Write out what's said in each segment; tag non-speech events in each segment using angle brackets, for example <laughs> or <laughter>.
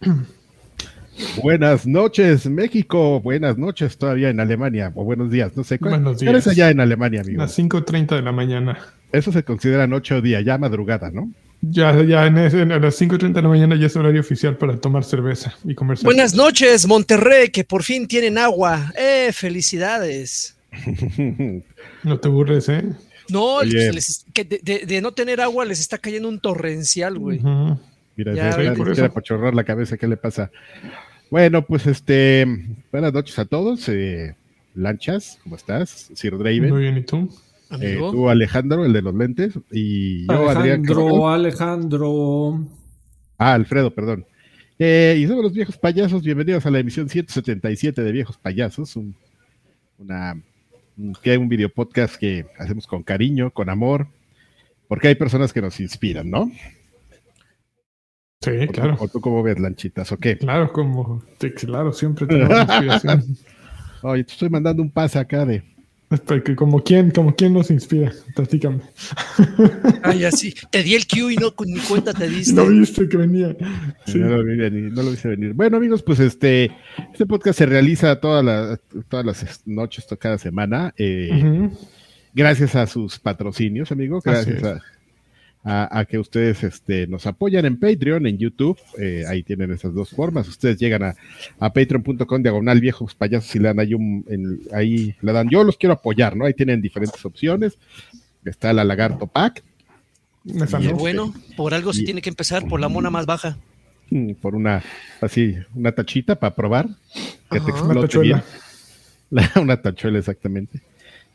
<clears throat> Buenas noches, México. Buenas noches todavía en Alemania. O buenos días, no sé. Buenos ¿Cuál es días. allá en Alemania, amigo? Las 5.30 de la mañana. Eso se considera noche o día, ya madrugada, ¿no? Ya, ya en ese- a las 5.30 de la mañana ya es horario oficial para tomar cerveza y conversar. Buenas noches, Monterrey, que por fin tienen agua. ¡Eh, felicidades! <laughs> No te burles, ¿eh? No, pues, les- que de, de- de no tener agua les está cayendo un torrencial, güey. Ujú. Mira, Ya, se por eso. la cabeza, ¿qué le pasa? Bueno, pues este, buenas noches a todos. eh, Lanchas, ¿cómo estás? Sir Draven. Muy bien, ¿y tú? Eh, tú, Alejandro, el de los lentes. Y yo, Adrián. Alejandro, Carvajal. Alejandro. Ah, Alfredo, perdón. Eh, y somos los viejos payasos. Bienvenidos a la emisión 177 de Viejos Payasos. Un, una, un- que un video podcast que hacemos con cariño, con amor, porque hay personas que nos inspiran, ¿no? Sí, ¿O tú- claro. ¿O tú cómo ves, Lanchitas? ¿O qué? Claro, como. claro, siempre tenemos inspiración. <laughs> Oye, te estoy mandando un pase acá de. Hasta que como quién, como quién nos inspira. Platícame. <laughs> Ay, así. Te di el cue y no ni cuenta te diste. No viste que venía. Sí. No, lo vi venir, no lo viste venir. Bueno, amigos, pues este, este podcast se realiza todas las, todas las noches, cada semana. eh, gracias a sus patrocinios, amigos, Así gracias es. a, a- a que ustedes este, nos apoyan en Patreon, en YouTube, eh, ahí tienen esas dos formas, ustedes llegan a, a patreon.com diagonal viejos payasos y le dan ahí un, en- ahí le dan, yo los quiero apoyar, ¿no? Ahí tienen diferentes opciones, está la Lagarto Pack, no. bueno, por algo se Y- tiene que empezar por la mona más baja. mm, por una, así, una tachita para probar, que te Ajá. Una explote bien. tachuela. <laughs> La- una tachuela exactamente.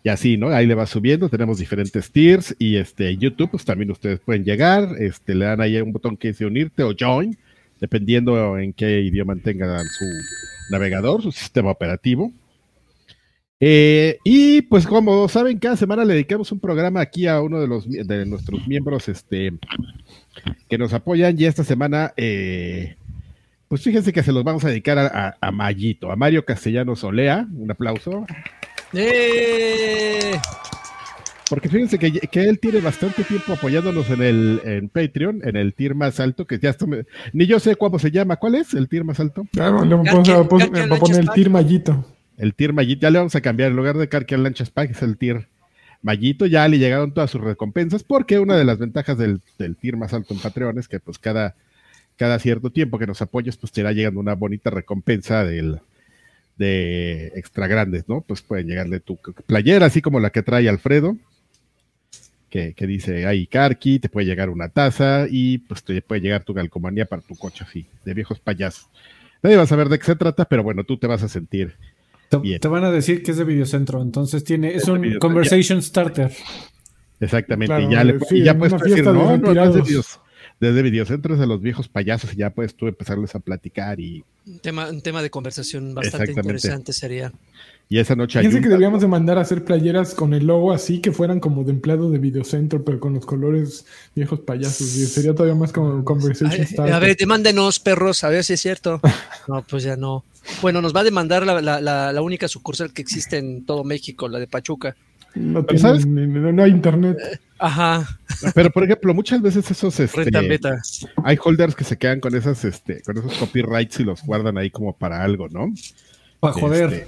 Y así, ¿no? Ahí le va subiendo, tenemos diferentes tiers y este YouTube, pues también ustedes pueden llegar, este le dan ahí un botón que dice unirte o join, dependiendo en qué idioma tengan su navegador, su sistema operativo. Eh, y pues como saben, cada semana le dedicamos un programa aquí a uno de los de nuestros miembros este que nos apoyan y esta semana eh, pues fíjense que se los vamos a dedicar a, a- a a Mario Castellanos Olea, un aplauso, ¡Eh! porque fíjense que, que él tiene bastante tiempo apoyándonos en el en Patreon, en el tier más alto, que ya esto me- ni yo sé cómo se llama, ¿cuál es el tier más alto? Claro, le vamos a, poner el tir mallito. El tier Mayito, ya le vamos a cambiar, en lugar de Carquian Lanchas Pack, es el tier Mayito, ya le llegaron todas sus recompensas, porque una de las ventajas del, del tier más alto en Patreon es que pues cada, cada cierto tiempo que nos apoyes, pues te irá llegando una bonita recompensa del de extra grandes, ¿no? Pues pueden llegarle tu playera, así como la que trae Alfredo, que, que dice ahí Karki, te puede llegar una taza y pues te puede llegar tu calcomanía para tu coche así, de viejos payasos. Nadie va a saber de qué se trata, pero bueno, tú te vas a sentir Te, Bien. te van a decir que es de Videocentro, entonces tiene, es un conversation starter. Exactamente, Claro, y ya, le, sí, y ya puedes decir, no, no, no es de videos, desde videocentros de los viejos payasos, y ya puedes tú empezarles a platicar y, Un tema, un tema de conversación bastante interesante sería. y esa noche Fíjense que deberíamos de mandar a hacer playeras con el logo así que fueran como de empleado de Videocentro, pero con los colores viejos payasos. Y sería todavía más como Conversation Starter. a ver, demándenos, perros, a ver si es cierto. <laughs> No, pues ya no. Bueno, nos va a demandar la, la- la- la única sucursal que existe en todo México, la de Pachuca. No, ¿sabes? no, no hay internet. Ajá, pero por ejemplo, muchas veces esos este, hay holders que se quedan con esas este, con esos copyrights y los guardan ahí como para algo, ¿no? Para joder. Este,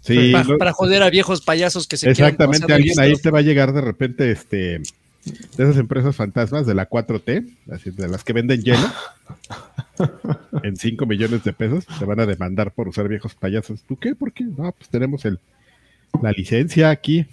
sí, para joder a viejos payasos que se quieran exactamente, alguien ahí te va a llegar de repente este de esas empresas fantasmas de la 4T, así, de las que venden hielo, <laughs> en 5 millones de pesos, te van a demandar por usar viejos payasos. ¿Tú qué? ¿Por qué? No, pues tenemos el la licencia aquí,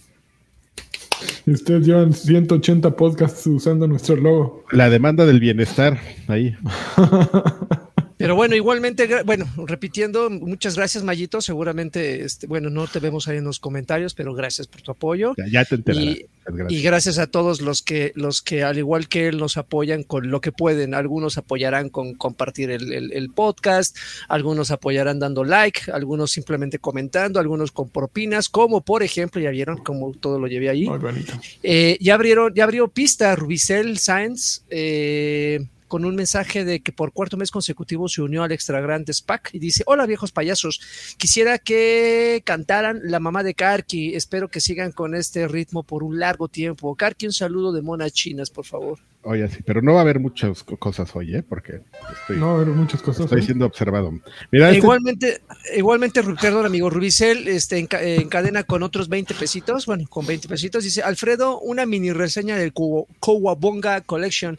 Y ustedes llevan 180 podcasts usando nuestro logo. la demanda del bienestar, ahí. <laughs> Pero bueno, igualmente, bueno, repitiendo, muchas gracias, Mayito. Seguramente, este, bueno, no te vemos ahí en los comentarios, pero gracias por tu apoyo. Ya, ya te enterarás. Y- gracias. Y gracias a todos los que, los que al igual que él, nos apoyan con lo que pueden. Algunos apoyarán con compartir el, el- el podcast, algunos apoyarán dando like, algunos simplemente comentando, algunos con propinas, como por ejemplo, ya vieron como todo lo llevé ahí. Muy bonito. Eh, ya abrieron, ya abrió pista Rubicel Science. eh, con un mensaje de que por cuarto mes consecutivo se unió al Extra Grandes Pack y dice, hola viejos payasos, quisiera que cantaran La mamá de Karki, espero que sigan con este ritmo por un largo tiempo. Karki, un saludo de monas chinas, por favor. Oye, sí, pero no va a haber muchas cosas hoy, ¿eh? Porque estoy, No, pero muchas cosas. estoy ¿eh? siendo observado. Mira, este- Igualmente, igualmente, Ru- perdón, amigo, Rubicel este, eh, encadena con otros 20 pesitos, bueno, con 20 pesitos, dice, Alfredo, una mini reseña del Kowabonga Collection.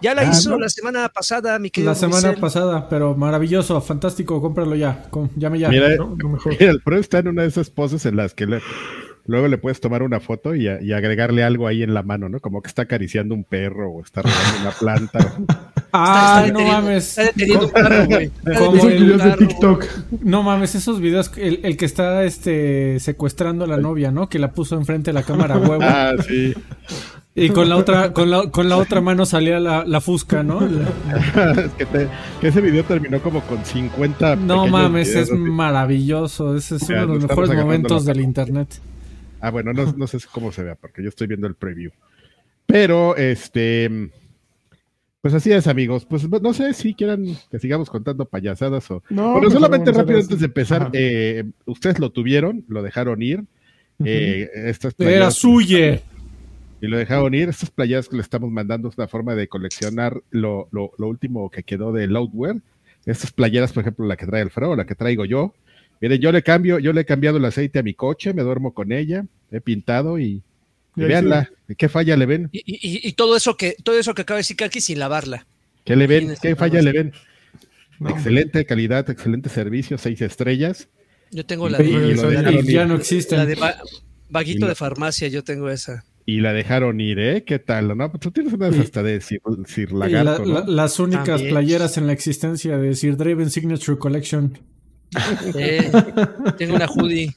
Ya la Ah, hizo ¿no? la semana pasada, mi querido La semana pasada, pero maravilloso, fantástico, cómpralo ya. com- llame ya. mira, No, lo mejor. mira, el pro está en una de esas poses en las que le- luego le puedes tomar una foto y, a- y agregarle algo ahí en la mano, ¿no? Como que está acariciando un perro o está regando una planta. <laughs> ah, Está- está no mames. Está deteniendo un carro, güey. <laughs> Como videos de. TikTok. No mames, esos videos, el, el que está este secuestrando a la novia, ¿no? Que la puso enfrente de la cámara huevo. ah, sí. Y con la otra, <laughs> con la, con la otra mano salía la, la fusca, ¿no? <laughs> La- es que, te- que ese video terminó como con 50. no mames, videos es así. maravilloso. Ese es uno de los mejores momentos del internet. Ah, bueno, no, no sé cómo se vea, porque yo estoy viendo el preview. Pero, este. Pues así es, amigos. Pues no sé si quieran que sigamos contando payasadas o. No, Bueno, solamente rápido antes de empezar, eh, ustedes lo tuvieron, lo dejaron ir. eh, estas Era suye. Y lo dejaron ir. Estas playeras que le estamos mandando es una forma de coleccionar lo, lo, lo último que quedó de Loudware. Estas playeras, por ejemplo, la que trae Alfredo, la que traigo yo. Miren, yo le cambio, yo le he cambiado el aceite a mi coche, me duermo con ella, he pintado y, y véanla, ¿qué falla le ven? Y, y- y todo eso que todo eso que acaba de decir Kaki sin lavarla. ¿Qué le ven? ¿Qué falla le ven? No. Excelente calidad, excelente servicio, seis estrellas. Yo tengo la de, y la ya no la existen. de va- vaguito de farmacia, yo tengo esa. Y la dejaron ir, ¿eh? ¿Qué tal? ¿No? Pues tú tienes unas Y- hasta de Sir, Sir la- ¿no? la- las únicas También. playeras en la existencia de Sir Draven Signature Collection. Eh, tengo una hoodie.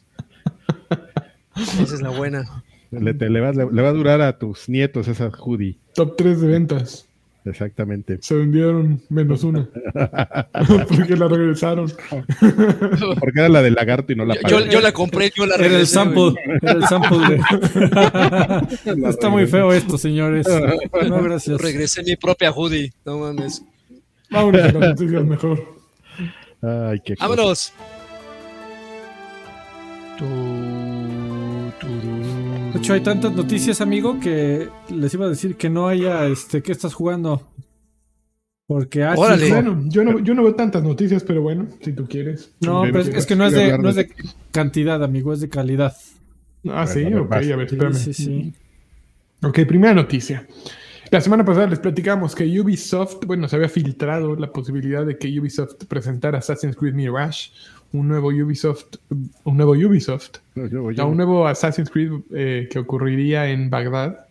Esa es la buena. Le, te- le va, le- le va a durar a tus nietos esa hoodie. Top 3 de ventas. Exactamente. Se vendieron menos una. <laughs> Porque la regresaron. Porque era la del lagarto y no la Yo, yo- pagué. yo la compré, yo la Era el regresé, sample. Era el sample de. <laughs> Está muy feo esto, señores. No, gracias. Regresé mi propia hoodie. No mames. Vámonos a noticias mejor. Ay, qué. Vámonos. Tururú. De hecho, hay tantas noticias, amigo, que les iba a decir que no haya, este, ¿qué estás jugando? Porque ah, Órale. Bueno, yo no, yo no veo tantas noticias, pero bueno, si tú quieres. No, pero es, que no es de, no es de- cantidad, amigo, es de calidad. Ah, sí, ok, vas. a ver, Sí, espérame. sí, sí. Ok, primera noticia. La semana pasada les platicamos que Ubisoft, bueno, se había filtrado la posibilidad de que Ubisoft presentara Assassin's Creed Mirage, un nuevo Ubisoft, un nuevo Ubisoft, yo- yo- un nuevo Assassin's Creed eh, que ocurriría en Bagdad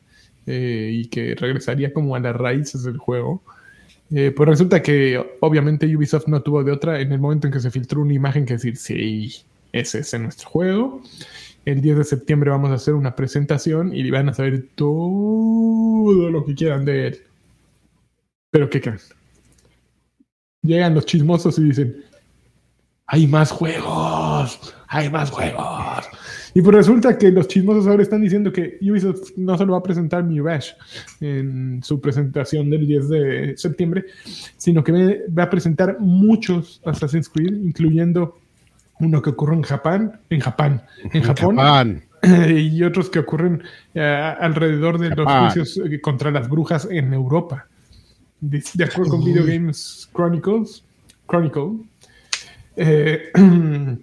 eh, y que regresaría como a las raíces del juego. Eh, pues resulta que obviamente Ubisoft no tuvo de otra en el momento en que se filtró una imagen que decir, sí, ese es nuestro juego. El 10 de septiembre vamos a hacer una presentación y van a saber todo lo que quieran de él. Pero ¿qué creen? Llegan los chismosos y dicen, hay más juegos, hay más juegos. Y pues resulta que los chismosos ahora están diciendo que Ubisoft no solo va a presentar Mirage en su presentación del 10 de septiembre, sino que va a presentar muchos Assassin's Creed, incluyendo uno que ocurre en Japón, en Japón, en Japón, Japón. <laughs> y otros que ocurren eh, alrededor de los juicios eh, contra las brujas en Europa. De, de acuerdo con Video Games Chronicles, Chronicle, eh, <clears throat>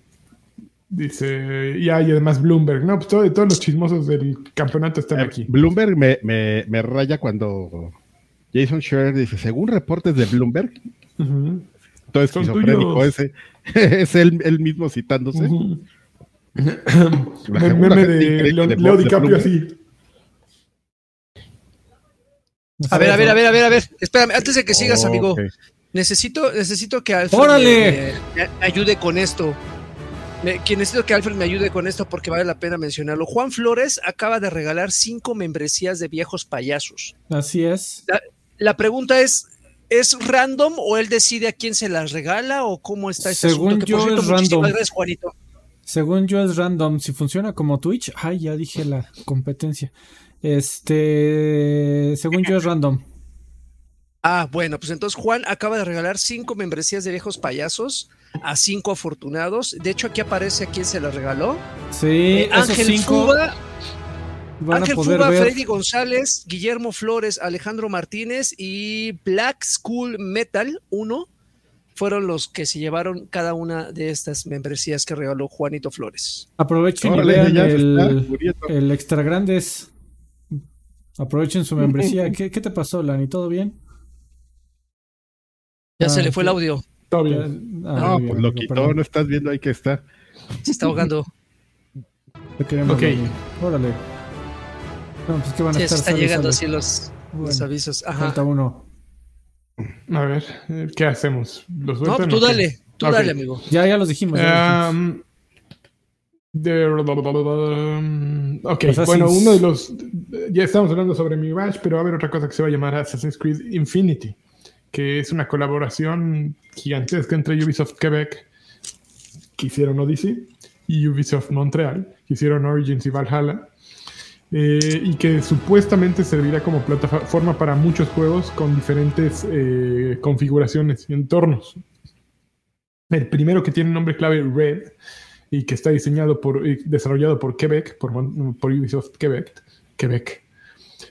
dice, y hay además Bloomberg, no, pues todo- todos los chismosos del campeonato están Eh, aquí. Bloomberg me, me, me raya cuando Jason Scherer dice, según reportes de Bloomberg, Ujú, todo Son esquizofrénico ese, <laughs> es él, él mismo citándose. <clears throat> Me- segunda meme de Leo, de Leo Bob de DiCaprio así. A ver, a ver, a ver, a ver, a ver. Espérame, antes de que sigas, Oh, amigo. Necesito, necesito que Alfred ¡Órale! me, me- me ayude con esto. Me- que necesito que Alfred me ayude con esto porque vale la pena mencionarlo. Juan Flores acaba de regalar cinco membresías de viejos payasos. Así es. La pregunta es, ¿es random o él decide a quién se las regala o cómo está este Según asunto? Que, yo, cierto, es random. gracias, Juanito. Según yo es random. Si funciona como Twitch, ay, ya dije la competencia. Este, según yo es random. Ah, bueno, pues entonces Juan acaba de regalar cinco membresías de viejos payasos a cinco afortunados. De hecho, aquí aparece a quién se las regaló. Sí, Eh, esos Ángel cinco Fuba, van Ángel a poder Fuba, ver. Freddy González, Guillermo Flores, Alejandro Martínez y Black School Metal 1 fueron los que se llevaron cada una de estas membresías que regaló Juanito Flores. Aprovechen Órale, y vean ya se está el, el extra grandes. Aprovechen su membresía. <laughs> ¿Qué, qué te pasó, Lani? ¿Todo bien? Ya Ah, se le fue el audio, Todo bien. ah, No, bien, pues lo quitó, perdón. no estás viendo ahí que está. se está ahogando. Ok. Órale. No, pues que van a Sí, estar están sale, llegando sale. así los, los avisos. Ajá. Falta uno. A ver, ¿qué hacemos? ¿Los No, sueltan tú dale, tú dale, amigo. Ya, ya los dijimos. ya los dijimos. De- ok, Assassin's- bueno, uno de los. Ya estamos hablando sobre Mirage, pero va a haber otra cosa que se va a llamar Assassin's Creed Infinity, que es una colaboración gigantesca entre Ubisoft Quebec, que hicieron Odyssey, y Ubisoft Montreal, que hicieron Origins y Valhalla. eh, y que supuestamente servirá como plataforma para muchos juegos con diferentes eh, configuraciones y entornos. El primero que tiene nombre clave Red y que está diseñado por desarrollado por Quebec, por Ubisoft Quebec, Quebec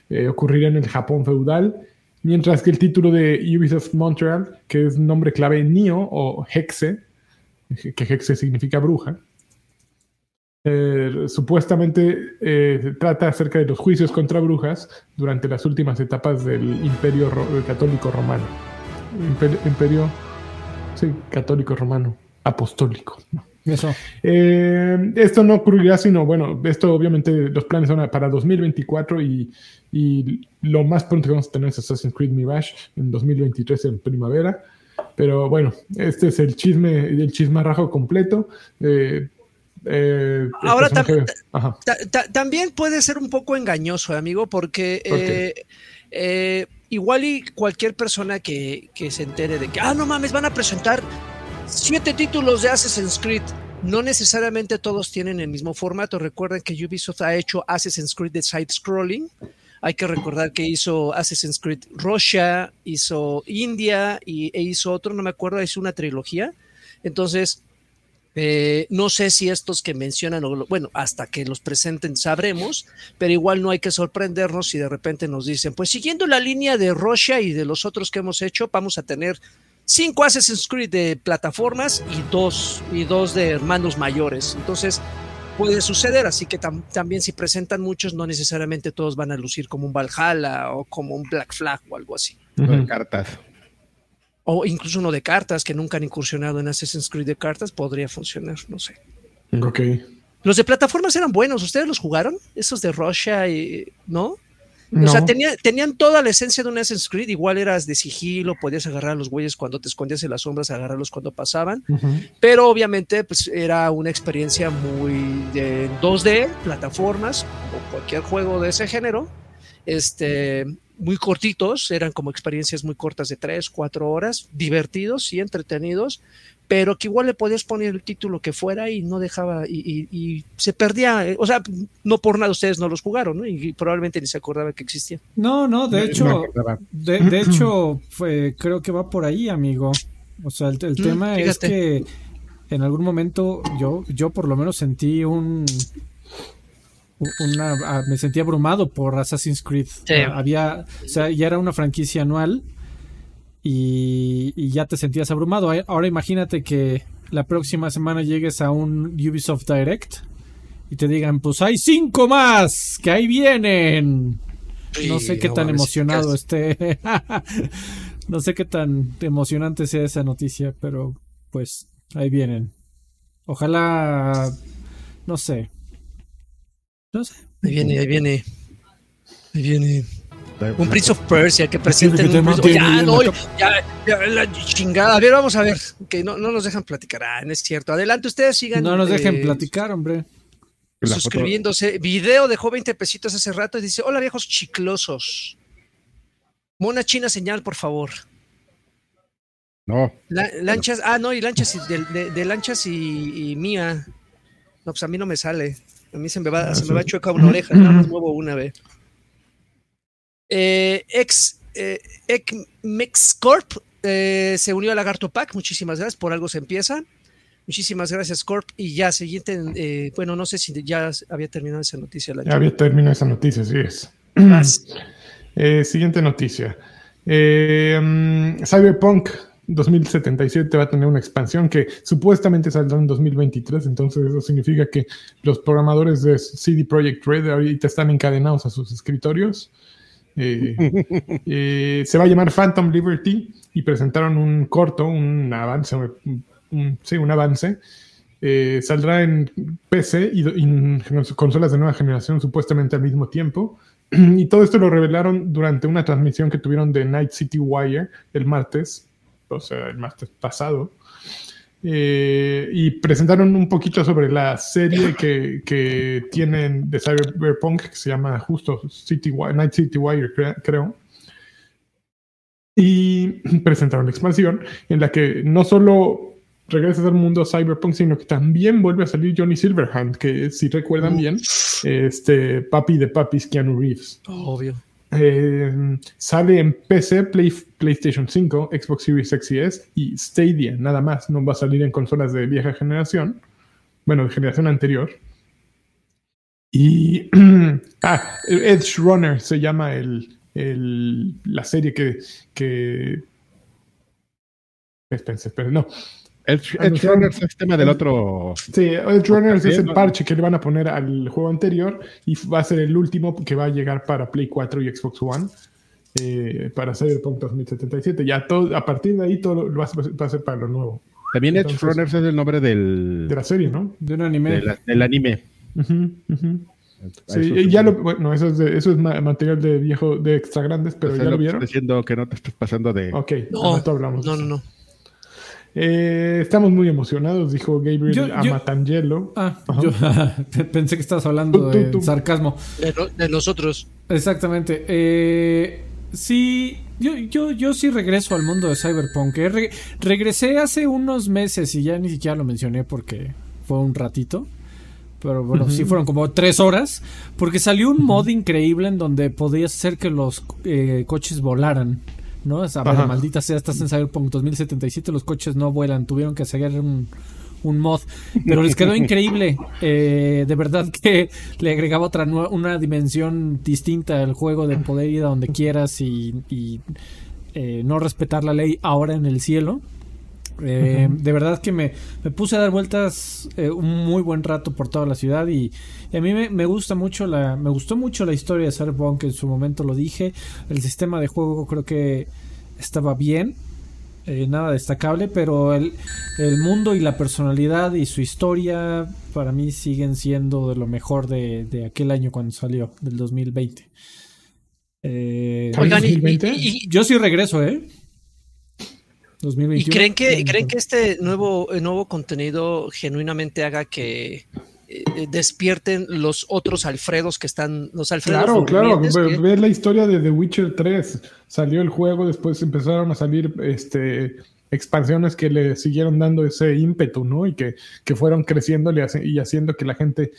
eh, ocurrirá en el Japón feudal, mientras que el título de Ubisoft Montreal, que es nombre clave Nio o Hexe, que Hexe significa bruja, eh, supuestamente eh, trata acerca de los juicios contra brujas durante las últimas etapas del Imperio Católico Romano. Imperio, imperio sí, Católico Romano, apostólico. ¿no? Eso. Eh, esto no ocurrirá, sino, bueno, esto obviamente los planes son para 2024 y, y lo más pronto que vamos a tener es Assassin's Creed Mirage en 2023 en primavera. Pero bueno, este es el chisme, el chismarrajo completo. Eh, eh, Ahora. Ta- ta- también puede ser un poco engañoso, amigo, porque igual y cualquier persona que, que se entere de que, ah, no mames, van a presentar siete títulos de Assassin's Creed. No necesariamente todos tienen el mismo formato. Recuerden que Ubisoft ha hecho Assassin's Creed de side scrolling. Hay que recordar que hizo Assassin's Creed Russia, hizo India y, e hizo otro, no me acuerdo, hizo una trilogía. Entonces, eh, no sé si estos que mencionan, o bueno, hasta que los presenten sabremos, pero igual no hay que sorprendernos si de repente nos dicen, pues siguiendo la línea de Russia y de los otros que hemos hecho, vamos a tener cinco Assassin's Creed de plataformas y dos, y dos de hermanos mayores. Entonces, puede suceder, así que tam- también si presentan muchos, no necesariamente todos van a lucir como un Valhalla o como un Black Flag o algo así. Ujú. Cartas. O incluso uno de cartas que nunca han incursionado en Assassin's Creed de cartas, podría funcionar, no sé. Ok. Los de plataformas eran buenos, ¿ustedes los jugaron? Esos de Russia y. ¿No? No. O sea, tenía- tenían toda la esencia de un Assassin's Creed, igual eras de sigilo, podías agarrar a los güeyes cuando te escondías en las sombras, agarrarlos cuando pasaban, pero obviamente pues era una experiencia muy de 2D, plataformas, o cualquier juego de ese género, este, muy cortitos, eran como experiencias muy cortas de 3, 4 horas, divertidos y entretenidos, pero que igual le podías poner el título que fuera y no dejaba, y, y- y se perdía, eh, o sea, no por nada ustedes no los jugaron, ¿no? Y, probablemente ni se acordaba que existía. No, no, de hecho, de, de hecho, fue, creo que va por ahí, amigo. O sea, el, el Mm, tema es que en algún momento yo, yo por lo menos sentí un una ah, me sentí abrumado por Assassin's Creed. Sí. Había, o sea, ya era una franquicia anual y, y ya te sentías abrumado. Ahora- imagínate que la próxima semana llegues a un Ubisoft Direct y te digan, pues hay cinco más, que ahí vienen. No sé qué no tan emocionado esté. <laughs> no sé qué tan emocionante sea esa noticia, pero pues ahí vienen. Ojalá, no sé. No sé. Ahí viene, ahí viene. Ahí viene. Un Prince of Persia que presenten que te un ya, no, ya, ya, la chingada. A ver, vamos a ver. Que no, no nos dejan platicar. Ah, no es cierto. Adelante, ustedes sigan. No nos dejen eh, platicar, hombre. Suscribiéndose. Video dejó 20 pesitos hace rato y dice: Hola, viejos chiclosos. Mona China señal, por favor. No, La- lanchas, ah, no, y lanchas y- de, de- de lanchas y, y mía. No, pues a mí no me sale. A mí se me va, se me va chueca una oreja, nada más muevo una vez. Eh, ex eh, Corp eh, se unió a Lagarto Pack. Muchísimas gracias. Por algo se empieza. Muchísimas gracias, Corp. Y ya, siguiente, eh, bueno, no sé si ya había terminado esa noticia. ya había terminado esa noticia, sí es. <clears throat> Eh, siguiente noticia. Mm, Cyberpunk 2077 va a tener una expansión que supuestamente saldrá en 2023, entonces eso significa que los programadores de CD Projekt Red ahorita están encadenados a sus escritorios eh, <laughs> eh, se va a llamar Phantom Liberty y presentaron un corto, un avance, un, sí, un avance. Eh, saldrá en PC y, en consolas de nueva generación supuestamente al mismo tiempo. <clears throat> Y todo esto lo revelaron durante una transmisión que tuvieron de Night City Wire el martes, o sea, el martes pasado. Eh, y presentaron un poquito sobre la serie que, que, tienen de Cyberpunk que se llama justo City Night City Wire, creo. Y <clears throat> presentaron la expansión en la que no solo regresa al mundo Cyberpunk, sino que también vuelve a salir Johnny Silverhand, que si recuerdan bien, este papi de papis Keanu Reeves. Obvio. Eh, sale en PC, PlayStation 5, Xbox Series X y Stadia, nada más. No va a salir en consolas de vieja generación. Bueno, de generación anterior. Y. <clears throat> ah, Edge Runner se llama el, la serie que. que... Espera, espera, no. Edge, Runners es tema del otro. Sí, Edge Runners es el parche que le van a poner al juego anterior y va a ser el último que va a llegar para Play 4 y Xbox One eh, para Cyberpunk 2077. Ya todo, a partir de ahí todo va a ser para lo nuevo. También Edge Runners es el nombre del. De la serie, ¿no? De un anime. del anime. Sí, ya lo, bueno, eso es, eso es material de viejo, de extra grandes, pero ya lo, vieron. diciendo que no te estés pasando de. Ok, no, hablamos. No, no, no. Eh, estamos muy emocionados, dijo Gabriel Amatangelo. Ah, yo <laughs> pensé que estabas hablando de sarcasmo. De, nosotros. Exactamente. Eh, sí, yo, yo, yo sí regreso al mundo de Cyberpunk. Eh, regresé hace unos meses y ya ni siquiera lo mencioné porque fue un ratito. Pero bueno, sí fueron como tres horas. Porque salió un mod increíble en donde podías hacer que los coches volaran. ¿No? Esa maldita sea, estás en Cyberpunk 2077, los coches no vuelan, tuvieron que hacer un, mod, pero les quedó <laughs> increíble. Eh, de verdad que le agregaba otra una dimensión distinta al juego de poder ir a donde quieras y, eh, no respetar la ley ahora en el cielo. Eh, de verdad que me, puse a dar vueltas un muy buen rato por toda la ciudad y, a mí me, gusta mucho la me gustó mucho la historia de Cyberpunk en su momento lo dije el sistema de juego creo que estaba bien eh, nada destacable pero el, mundo y la personalidad y su historia para mí siguen siendo de lo mejor de, aquel año cuando salió del 2020 eh, Oigan, y, yo sí regreso eh ¿Y creen que, creen que este nuevo, nuevo contenido genuinamente haga que eh, despierten los otros Alfredos que están, los Alfredos. Claro, claro, ver la historia de The Witcher 3. Salió el juego, después empezaron a salir este, expansiones que le siguieron dando ese ímpetu, ¿no? Y que, que fueron creciendo y haciendo que la gente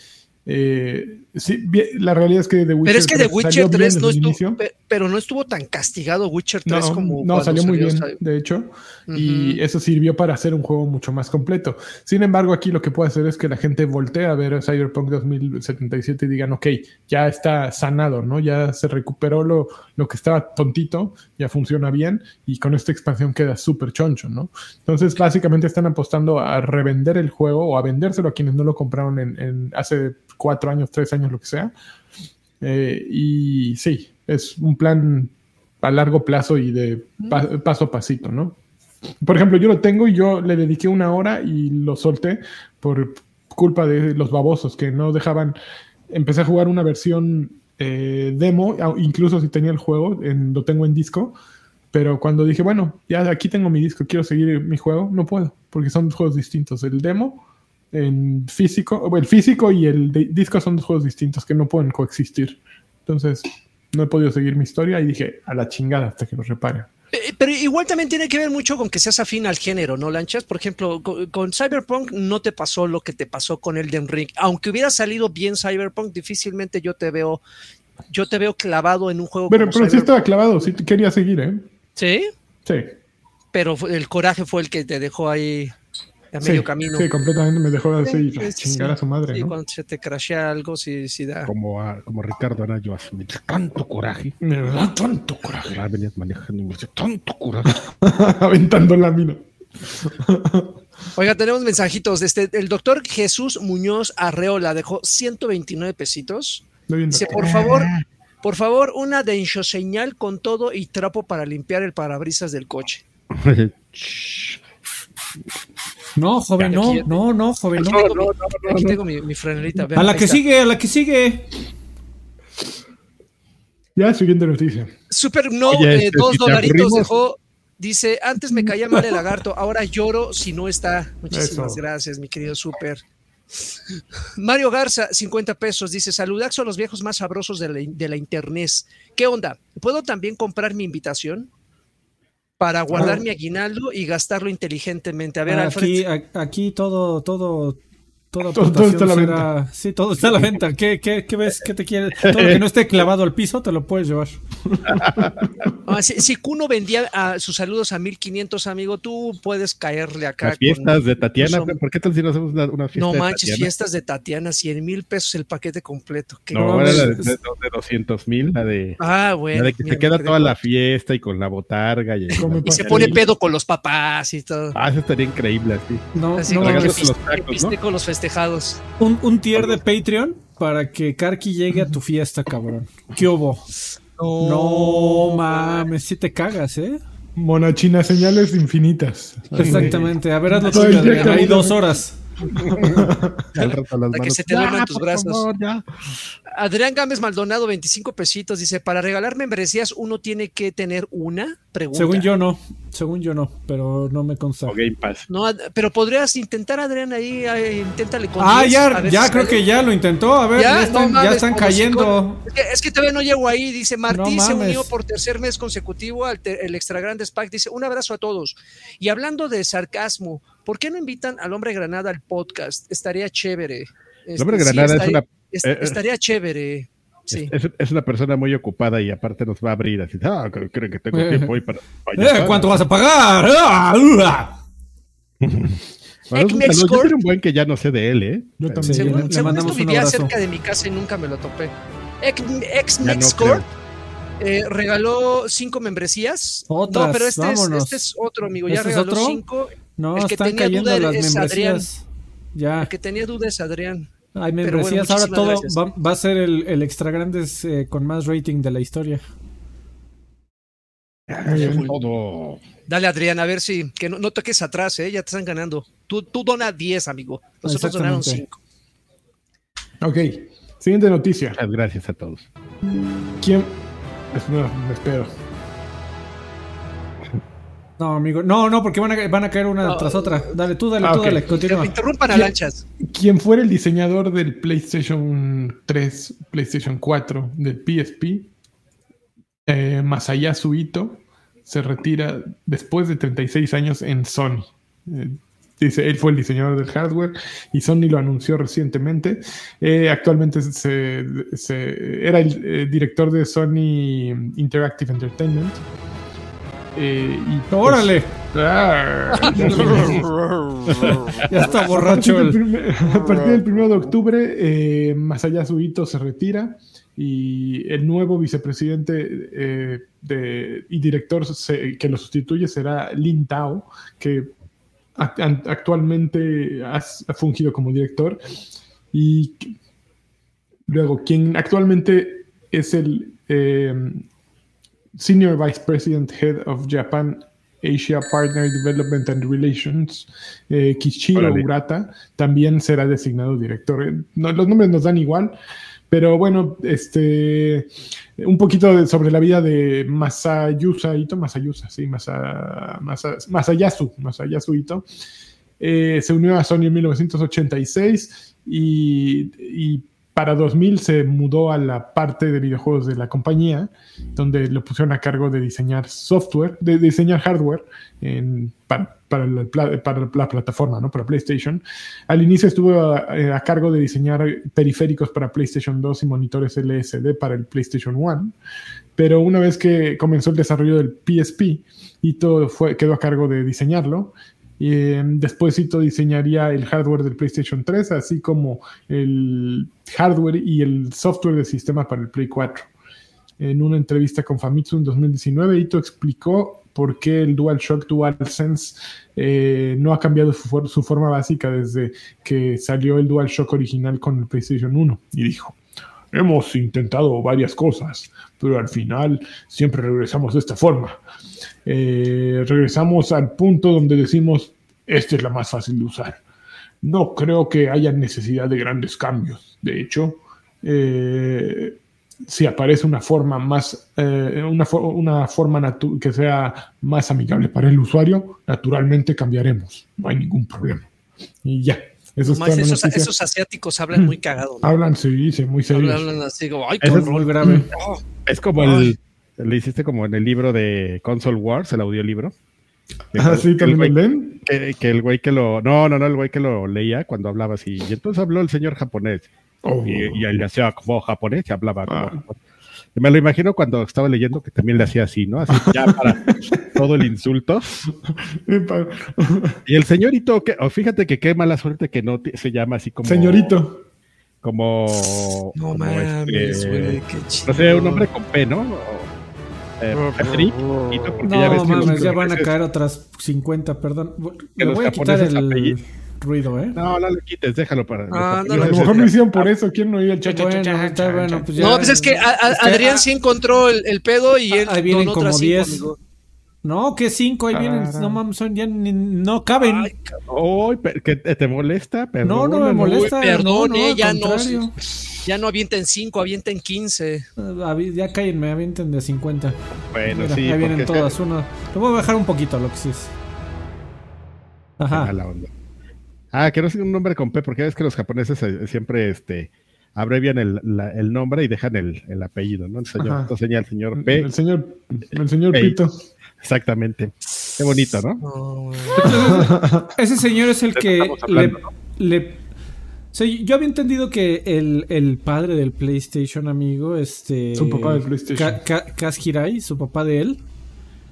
eh, sí, la realidad es que The Witcher Pero es que The Witcher 3 no estuvo, pero no estuvo tan castigado Witcher 3 como. No, salió muy bien, de hecho. Y eso sirvió para hacer un juego mucho más completo. Sin embargo, aquí lo que puede hacer es que la gente voltee a ver Cyberpunk 2077 y digan, ok, ya está sanado, ¿no? Ya se recuperó lo, lo que estaba tontito, ya funciona bien y con esta expansión queda súper choncho, ¿no? Entonces, básicamente están apostando a revender el juego o a vendérselo a quienes no lo compraron en, en hace cuatro años, tres años, lo que sea. Eh, y sí, es un plan a largo plazo y de paso a pasito, ¿no? Por ejemplo, yo lo tengo y yo le dediqué una hora y lo solté por culpa de los babosos que no dejaban. Empecé a jugar una versión eh, demo, incluso si tenía el juego, en, lo tengo en disco. Pero cuando dije, bueno, ya aquí tengo mi disco, quiero seguir mi juego, no puedo, porque son juegos distintos. El demo en físico, el físico y el disco son dos juegos distintos que no pueden coexistir. Entonces, no he podido seguir mi historia y dije, a la chingada hasta que lo repare eh, Pero igual también tiene que ver mucho con que seas afín al género, ¿no, Lanchas? Por ejemplo, con, Cyberpunk no te pasó lo que te pasó con Elden Ring. Aunque hubiera salido bien Cyberpunk, difícilmente yo te veo yo te veo clavado en un juego Pero, como pero sí estaba clavado, sí quería seguir, ¿eh? Sí, Sí. pero el coraje fue el que te dejó ahí a Sí, medio camino. sí, completamente me dejó así Sí, sí, chingar sí. a su madre, Sí, ¿no? cuando se te crashea algo, sí, sí da. Como, a- como Ricardo hace me dice, tanto coraje. Me da tanto coraje. Ah, venías manejando y me dice, tanto coraje. <laughs> Aventando la mina. Oiga, tenemos mensajitos. Este, el doctor Jesús Muñoz Arreola dejó 129 pesitos. Dice, por favor, por favor, una de señal con todo y trapo para limpiar el parabrisas del coche. <laughs> <laughs> No, joven, no, Aquí- no, no, joven, no. Aquí tengo, mi, aquí tengo mi, mi franelita. vean, A la que está. sigue, a la que sigue. Ya, siguiente noticia. Super No, Oye, eh, este, dos si dolaritos dejó. Dice, antes me caía mal el lagarto, ahora lloro si no está. Muchísimas Eso. gracias, mi querido Super. Mario Garza, 50 pesos, dice, saludaxo a los viejos más sabrosos de la, de la internet. ¿Qué onda? ¿Puedo también comprar mi invitación? Para guardar Ah. mi aguinaldo y gastarlo inteligentemente. A ver, aquí todo, todo, toda Todo- todo está a la será- Sí, todo está a la venta. ¿Qué, qué, qué ves? ¿Qué te quieres? Todo lo que no esté clavado al piso te lo puedes llevar. <laughs> Ah, si, si Kuno vendía ah, sus saludos a 1500, amigo, tú puedes caerle acá. Las fiestas con- de Tatiana, con- ¿por qué tal si no hacemos una, una fiesta No de manches, Tatiana? fiestas de Tatiana, 100 mil pesos el paquete completo. Qué No, es- la de, de, de 200 mil, la de, Ah, la bueno. de que mira, se queda toda la con- fiesta y con la botarga. Y, Y se pone pedo con los papás y todo. Ah, eso estaría increíble así. No, Así no mames. los piste, tacos, que piste ¿no? con los festejados. un, un tier de Patreon para que Karki llegue a tu fiesta, cabrón. ¿Qué hubo? No mames, si te cagas, ¿eh? Monachina, señales infinitas. Exactamente. A ver, hazlo. Hay dos horas. <laughs> Al rato las Para que se te duerman "Ya, tus brazos". favor, ya". Adrián Gámez Maldonado, 25 pesitos, dice, para regalar membresías uno tiene que tener una pregunta. Según yo no. Según yo no, pero no me consta. O Game Pass. No, pero podrías intentar, Adrián, ahí, ahí, inténtale con Ah, 10, a ya, ya si creo que ya lo intentó. A ver, ya, Ya, están, no mames, ya están como cayendo. Es que, es que todavía no llego ahí. Dice Martí No se unió por tercer mes consecutivo al te- el Extra Grandes Pack. Dice un abrazo a todos. Y hablando de sarcasmo, ¿por qué no invitan al Hombre Granada al podcast? Estaría chévere. Este, Hombre sí, Granada es estaría, una- est- eh, eh. estaría chévere. Sí. Es, es una persona muy ocupada y aparte nos va a abrir así. Ah, creo, creo que tengo Eh. tiempo hoy para. Eh, ¿Cuánto vas a pagar? Ah. <laughs> Bueno, es un. Yo un buen que ya no sé de él, ¿eh? Yo también. Según le- le según mandamos esto vivía cerca de mi casa y nunca me lo topé. Ex- Ya no eh, regaló cinco membresías. Otras, no, pero este es, este es otro, amigo. Ya ¿Este es regaló otro? cinco. No, El que están tenía cayendo duda las es Adrián. membresías. Ya. El que tenía dudas es Adrián. Bueno, membresías. Ahora todo va, va a ser el, el extra grandes eh, con más rating de la historia. Bien. Todo. Dale, Adrián, a ver si. Que no, no toques atrás, ¿eh? Ya te están ganando. Tú, tú dona 10, amigo. Nosotros donaron Exactamente. 5. Ok. Siguiente noticia. Muchas gracias a todos. ¿Quién? Es- No, me espero. No, amigo. No, no, porque van a, van a caer una No. tras otra. Dale, tú dale, Ah, tú dale. Continúa. interrumpan a lanchas. Quien fuera el diseñador del PlayStation 3, PlayStation 4, del PSP, eh, Masayasu Ito, se retira después de 36 años en Sony. Eh, dice, él fue el diseñador del hardware y Sony lo anunció recientemente. Eh, actualmente se, se- era el eh, director de Sony Interactive Entertainment. Eh, y pues- ¡Órale! <laughs> Ya está A borracho partir del el. primer- A partir del 1 de octubre, eh, Masayasu Ito se retira y el nuevo vicepresidente eh, de- y director se- que lo sustituye será Lin Tao, que act- actualmente ha, ha fungido como director. Y luego, quien actualmente es el eh, Senior Vice President Head of Japan Asia Partner Development and Relations, eh, Kichiro Órale. Urata, también será designado director. No, los nombres nos dan igual, pero bueno, este, un poquito de- sobre la vida de Masayusa Ito, Masayusa, sí, Masa, Masa- Masayasu, Masayasu Ito. Eh, se unió a Sony en 1986 y, y para 2000 se mudó a la parte de videojuegos de la compañía, donde lo pusieron a cargo de diseñar software, de diseñar hardware para, la, plataforma, ¿no? para PlayStation. Al inicio estuvo a, eh, a, cargo de diseñar periféricos para PlayStation 2 y monitores LSD para el PlayStation 1, pero una vez que comenzó el desarrollo del PSP, Ito fue, quedó a cargo de diseñarlo eh, después Ito diseñaría el hardware del PlayStation 3, así como el hardware y el software del sistema para el Play 4. En una entrevista con Famitsu en 2019, Ito explicó por qué el DualShock DualSense eh, no ha cambiado su, su, forma básica desde que salió el DualShock original con el PlayStation 1. Y dijo, hemos intentado varias cosas, pero al final siempre regresamos de esta forma. Eh, regresamos al punto donde decimos, esta es la más fácil de usar. No creo que haya necesidad de grandes cambios. De hecho, eh, si aparece una forma más, eh, una, una, forma que sea más amigable para el usuario, naturalmente cambiaremos. No hay ningún problema. Y ya. Eso esos, esos, asiáticos hablan muy cagado. ¿no? Hablan, sí, sí, muy serios. Hablan así como, ay, Eso es muy grave. Es como el, le hiciste como en el libro de Console Wars, el audiolibro. Ah, sí, también leen. Que, que, el güey que lo. No, no, no, el güey que lo leía cuando hablaba así. Y entonces habló el señor japonés. Oh. Y, y, él le hacía como japonés y hablaba ah. como. Me lo imagino cuando estaba leyendo que también le hacía así, ¿no? Así ya para <laughs> todo el insulto. y el señorito, que, oh, fíjate que qué mala suerte que no se llama así como. Señorito. Como. No como mames, este, güey, qué chido. No sé, un nombre con P, ¿no? Eh, Petri, no, ya, ves mames, ya van a caer otras 50, perdón. Le voy a quitar el ruido, ¿eh? No, no lo quites, déjalo para. Ah, no, a lo mejor lo hicieron por eso. ¿Quién no iba el cha, cha, bueno, cha, cha, bueno, pues ya, No, pues es que a, a, Adrián sí encontró el, el, pedo y él. Ahí vienen como 10. No, que cinco, ahí vienen, no mames, son ya ni, no caben. Ay, oh, ¿que te molesta? Perdón, no, no me molesta. Uy, perdón, no, no, ya no. Ya no avienten 5, avienten 15. Ya cállenme, avienten de 50. Bueno, Mira, sí. Ahí vienen todas. Uno. Lo voy a bajar un poquito lo que sí es. Ajá. Onda. Ah, que no sea un nombre con P, porque es que los japoneses eh, siempre este, abrevian el, la, el nombre y dejan el, el apellido, ¿no? El señor, entonces el señor P. El señor, el señor P. Pito. Exactamente. Qué bonito, ¿no? Oh, ese señor es el que le, ¿no? le o sea, yo había entendido que el, el, padre del PlayStation, amigo, este. Su papá del PlayStation. Ka Ka Kaz Hirai, su papá de él.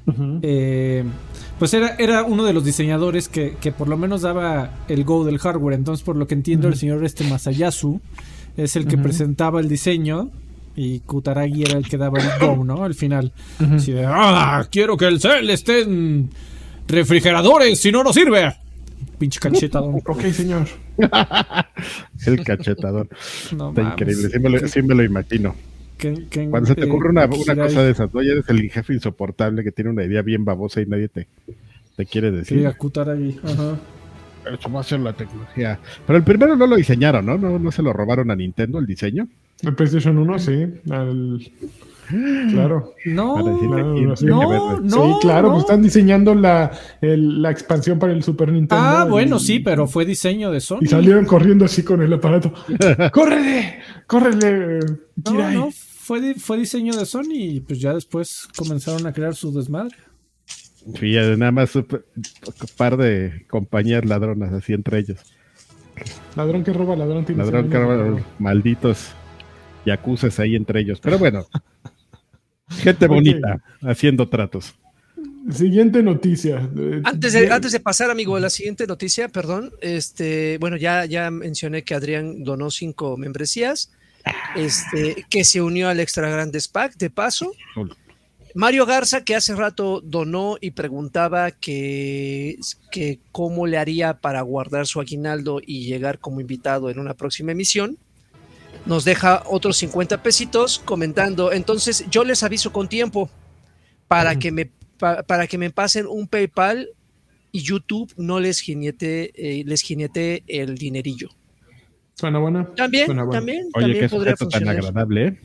Uh -huh. eh, pues era, era uno de los diseñadores que, que, por lo menos daba el go del hardware. Entonces, por lo que entiendo, uh -huh. el señor este Masayasu es el que uh -huh. presentaba el diseño y Kutaragi era el que daba el go, ¿no? Al final. Así de, ¡ah! Quiero que el cel esté en refrigeradores, si no, no sirve pinche cachetador. ok, señor. <laughs> el cachetador. No, Está mames. increíble, sí me, lo, sí me lo imagino. ¿Qué, qué, Cuando se te ocurre una, una cosa de esas, ¿no? Ya eres el jefe insoportable que tiene una idea bien babosa y nadie te, te quiere decir. Sí, acutar ahí. Ajá. Eso va a ser la tecnología. Pero el primero no lo diseñaron, ¿no? ¿no? ¿No se lo robaron a Nintendo el diseño? El PlayStation 1, sí. Al... Claro. No, no, no, no, sí, claro, no. Pues están diseñando la, el, la expansión para el Super Nintendo. Ah, bueno, y, sí, pero fue diseño de Sony. Y salieron corriendo así con el aparato. <laughs> ¡Córrele! ¡Córrele! No, no, fue, fue diseño de Sony y pues ya después comenzaron a crear su desmadre. Sí, nada más un par de compañías ladronas así entre ellos. Ladrón que roba, ladrón tiene Ladrón que roba, malditos yakuces ahí entre ellos. Pero bueno, <laughs> gente bonita okay. haciendo tratos. Siguiente noticia. Antes de, antes de pasar, amigo, a la siguiente noticia, perdón. Este, bueno, ya, ya mencioné que Adrián donó cinco membresías. Este, que se unió al Extra Grandes Pack, de paso. Mario Garza, que hace rato donó y preguntaba que, que cómo le haría para guardar su aguinaldo y llegar como invitado en una próxima emisión nos deja otros 50 pesitos comentando. Entonces yo les aviso con tiempo para, uh -huh. que, me, pa, para que me pasen un PayPal y YouTube no les jinete, eh, les jinete el dinerillo. Suena buena. También, Suena buena. también, Oye, también qué podría funcionar. tan agradable, ¿eh?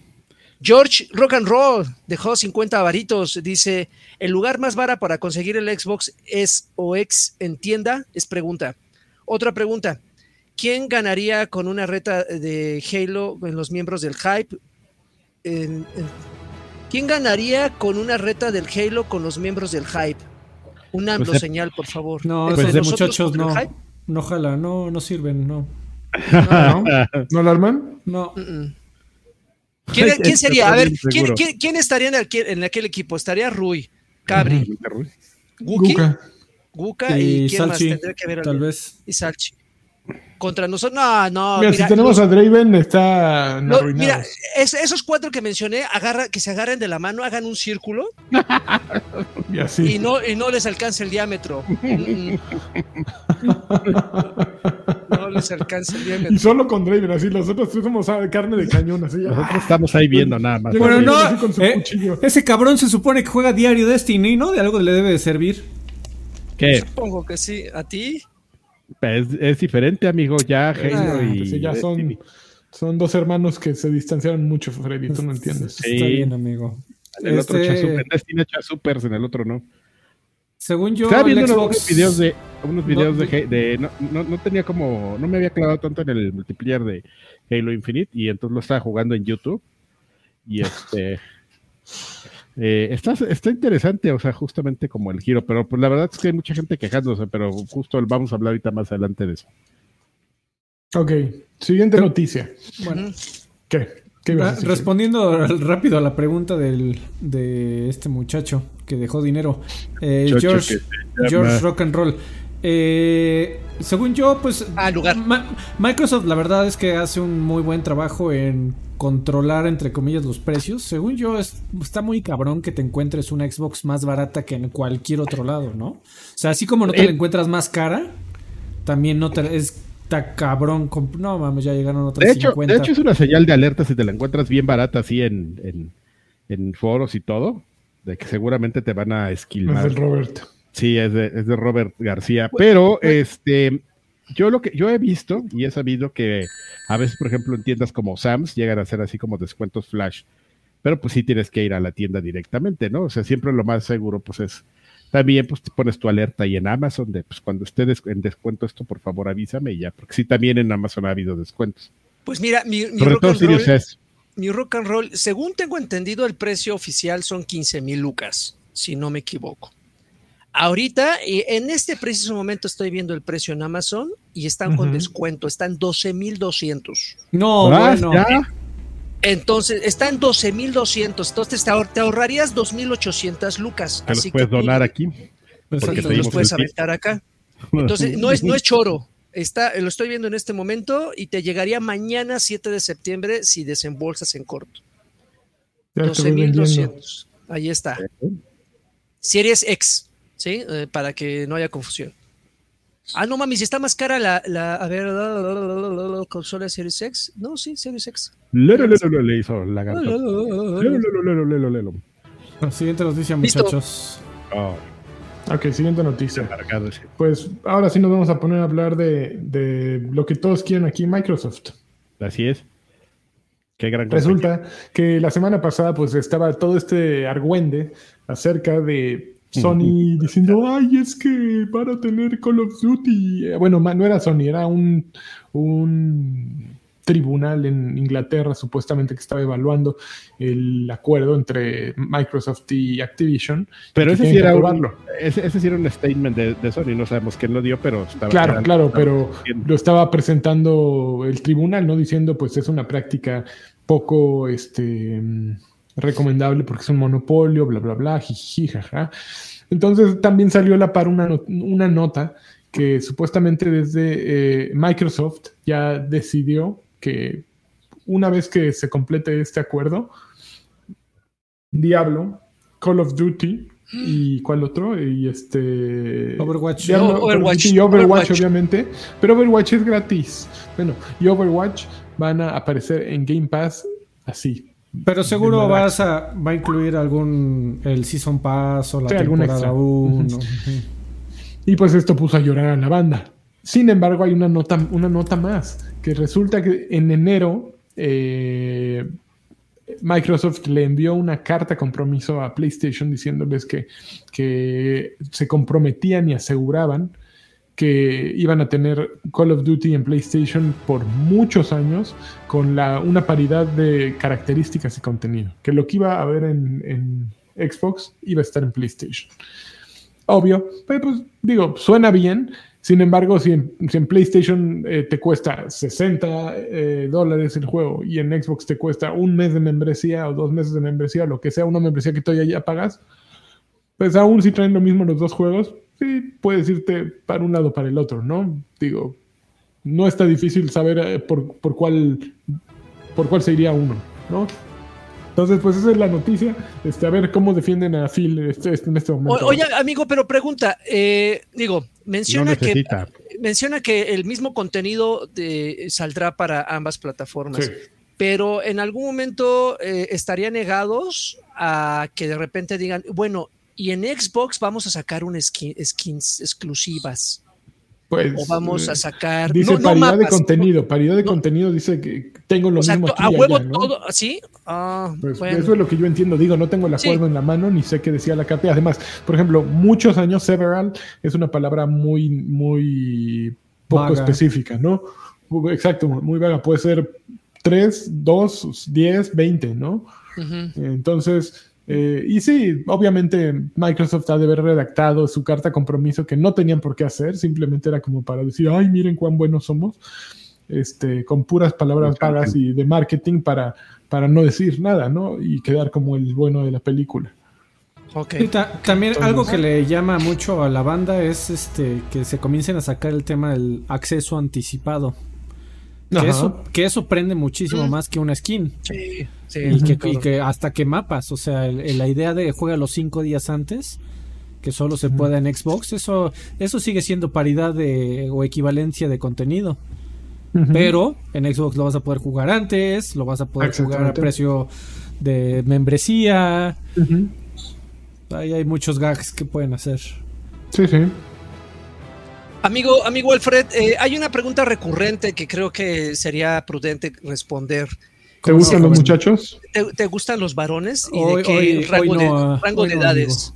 George Rock and Roll dejó 50 varitos. Dice: El lugar más vara para conseguir el Xbox es o ex en tienda. Es pregunta. Otra pregunta: ¿quién ganaría con una reta de Halo en los miembros del hype? En- en- ¿Quién ganaría con una reta del Halo con los miembros del hype? Un AMLO Pues de- señal, por favor. No, esos nosotros muchachos no. No jala, no, no sirven, no. ¿No? <laughs> ¿No la arman? No. ¿Quién, <laughs> quién sería? A ver, ¿quién, quién- quién estaría en aquel, en aquel equipo? Estaría Rui, Cabri, Guki, Guca. Guka y, Y quién más Salchi, tendría que ver tal vez. Y Salchi. Contra nosotros, no, no. Mira, mira, si tenemos los- a Draven, está mira, es- esos cuatro que mencioné, agarra, que se agarren de la mano, hagan un círculo <laughs> y así. y no, y no les alcance el diámetro. <laughs> No les alcance el Y diámetro. solo con Draven, así. Los otros tres somos ah, carne de cañón, así. Nosotros estamos ahí viendo nada más. Bueno, no, así con su eh, ese cabrón se supone que juega diario Destiny, ¿no? De algo le debe de servir. ¿Qué? Supongo que sí. ¿A ti? Es, es diferente, amigo. Ya Halo Ah, y. Pues sí, ya son, son dos hermanos que se distanciaron mucho, Freddy, tú no entiendes. Sí. Está bien, amigo. En el otro Este, echa super. En Destiny echa supers, en el otro no. Según yo, Estaba viendo unos, Xbox... unos videos de. Unos videos No, de, de- no, no, no tenía como. No me había clavado tanto en el multiplayer de Halo Infinite. Y entonces lo estaba jugando en YouTube. Y este. <laughs> eh, está, está interesante, o sea, justamente como el giro, pero pues la verdad es que hay mucha gente quejándose, pero justo vamos a hablar ahorita más adelante de eso. Ok, siguiente noticia. Bueno. ¿Qué? ¿Qué a Ah? Respondiendo rápido a la pregunta del, de este muchacho que dejó dinero, eh, George, George Rock and Roll. Eh, según yo, pues Ah, lugar. Ma- Microsoft la verdad es que hace un muy buen trabajo en controlar entre comillas los precios. Según yo es- está muy cabrón que te encuentres una Xbox más barata que en cualquier otro lado, ¿no? O sea, así como no te Eh. la encuentras más cara, también no te está cabrón. No mames, ya llegaron otras De hecho, 50. de hecho, es una señal de alerta si te la encuentras bien barata así en, en, en foros y todo, de que seguramente te van a Es esquilmar. del Robert. Sí, es de, es de Robert García. Pero este, yo lo que yo he visto y he sabido que a veces, por ejemplo, en tiendas como Sam's llegan a hacer así como descuentos flash. Pero pues sí tienes que ir a la tienda directamente, ¿no? O sea, siempre lo más seguro, pues es. También, pues te pones tu alerta ahí en Amazon de, pues cuando esté des- en descuento esto, por favor avísame y ya, porque sí también en Amazon ha habido descuentos. Pues mira, mi, mi rock and roll, mi rock and roll, según tengo entendido, el precio oficial son 15 mil lucas, si no me equivoco. Ahorita, en este preciso momento estoy viendo el precio en Amazon y están con descuento, están 12 mil 200. No, bueno. ya. Entonces, está en 12 mil 200. Entonces, te, ahor- te ahorrarías 2.800 lucas. Te los Así puedes que tú- donar aquí. Pues, porque tú te los puedes aventar acá. <laughs> Entonces, no es, no es choro. Está, lo estoy viendo en este momento y te llegaría mañana 7 de septiembre si desembolsas en corto. Ya estoy vendiendo. 12.200. Ahí está. Series X, ¿sí? Eh, para que no haya confusión. Ah, no mames, está más cara la, la a ver, la, la, la, la, la, la consola Series X. No, sí, Series X. Lelo, lelo, lelo, le hizo la gata. Siguiente noticia, muchachos. Oh, Ok, siguiente noticia. Pues ahora sí nos vamos a poner a hablar de, de lo que todos quieren aquí, Microsoft. Así es. Qué gran Resulta que la semana pasada pues estaba todo este argüende acerca de Sony diciendo, ay, es que van a tener Call of Duty. Eh, Bueno, no era Sony, era un, un tribunal en Inglaterra supuestamente que estaba evaluando el acuerdo entre Microsoft y Activision. Pero ese sí era un, ese, ese sí era un statement de, de Sony, no sabemos quién lo dio, pero estaba Claro, era- claro, pero lo estaba presentando el tribunal, ¿no? Diciendo, pues es una práctica poco este, recomendable porque es un monopolio, bla, bla, bla, jiji, jaja. Entonces también salió a la par una, not- una nota que supuestamente desde eh, Microsoft ya decidió que una vez que se complete este acuerdo, Diablo, Call of Duty y cuál otro, y este Overwatch. Diablo, No, Call of Overwatch, Duty y Overwatch, Overwatch. obviamente, pero Overwatch es gratis. Bueno, y Overwatch van a aparecer en Game Pass así. Pero seguro vas a, va a incluir algún el Season Pass o la Sí, temporada extra. 1. <laughs> Y pues esto puso a llorar a la banda. Sin embargo, hay una nota, una nota más, que resulta que en enero eh, Microsoft le envió una carta compromiso a PlayStation diciéndoles que, que se comprometían y aseguraban que iban a tener Call of Duty en PlayStation por muchos años con la, una paridad de características y contenido. Que lo que iba a haber en, Xbox iba a estar en PlayStation. Obvio, pero pues digo, suena bien. Sin embargo, si en, si en PlayStation eh, te cuesta 60 eh, dólares el juego y en Xbox te cuesta un mes de membresía o dos meses de membresía, lo que sea, una membresía que todavía ya pagas, pues aún si traen lo mismo los dos juegos, sí puedes irte para un lado o para el otro, ¿no? Digo, no está difícil saber eh, por, por, cuál, por cuál se iría uno, ¿no? Entonces, pues esa es la noticia. Este, a ver cómo defienden a Phil este, este, en este momento. O, oye, amigo, pero pregunta, eh, digo, menciona No que menciona que el mismo contenido de- saldrá para ambas plataformas. Sí. Pero en algún momento eh, estarían negados a que de repente digan, bueno, y en Xbox vamos a sacar un skin- skins exclusivas. Pues, O vamos a eh, sacar. Dice no, no paridad de contenido. Paridad de no. contenido dice que tengo lo O sea, mismo aquí a huevo allá, ¿no? todo, ¿sí? Ah, Pues, bueno. Eso es lo que yo entiendo. Digo, no tengo el Sí. acuerdo en la mano ni sé qué decía la carta. Además, por ejemplo, muchos años several es una palabra muy, muy poco Vaga. específica, ¿no? Exacto, muy vaga. Puede ser 3, 2, 10, 20, ¿no? Entonces, eh, y sí, obviamente Microsoft ha de haber redactado su carta de compromiso que no tenían por qué hacer, simplemente era como para decir, ay, miren cuán buenos somos, este, con puras palabras vagas y de marketing para, para no decir nada, ¿no? Y quedar como el bueno de la película. Ok. Y ta- también Entonces- algo que le llama mucho a la banda es este que se comiencen a sacar el tema del acceso anticipado. Que eso, que eso prende muchísimo Mm. más que una skin. Sí, sí. Y que, claro. y que hasta que mapas, o sea, el- el- la idea de juega los cinco días antes, que solo se pueda en Xbox, eso, eso sigue siendo paridad de, o equivalencia de contenido. Pero en Xbox lo vas a poder jugar antes, lo vas a poder jugar a precio de membresía. Ahí hay muchos gags que pueden hacer. Sí, sí. Amigo, amigo Alfred, eh, hay una pregunta recurrente que creo que sería prudente responder. ¿Te ¿Cómo gustan no, los muchachos? ¿Te, te gustan los varones y Hoy- de qué hoy- rango, hoy de, rango de no, edades?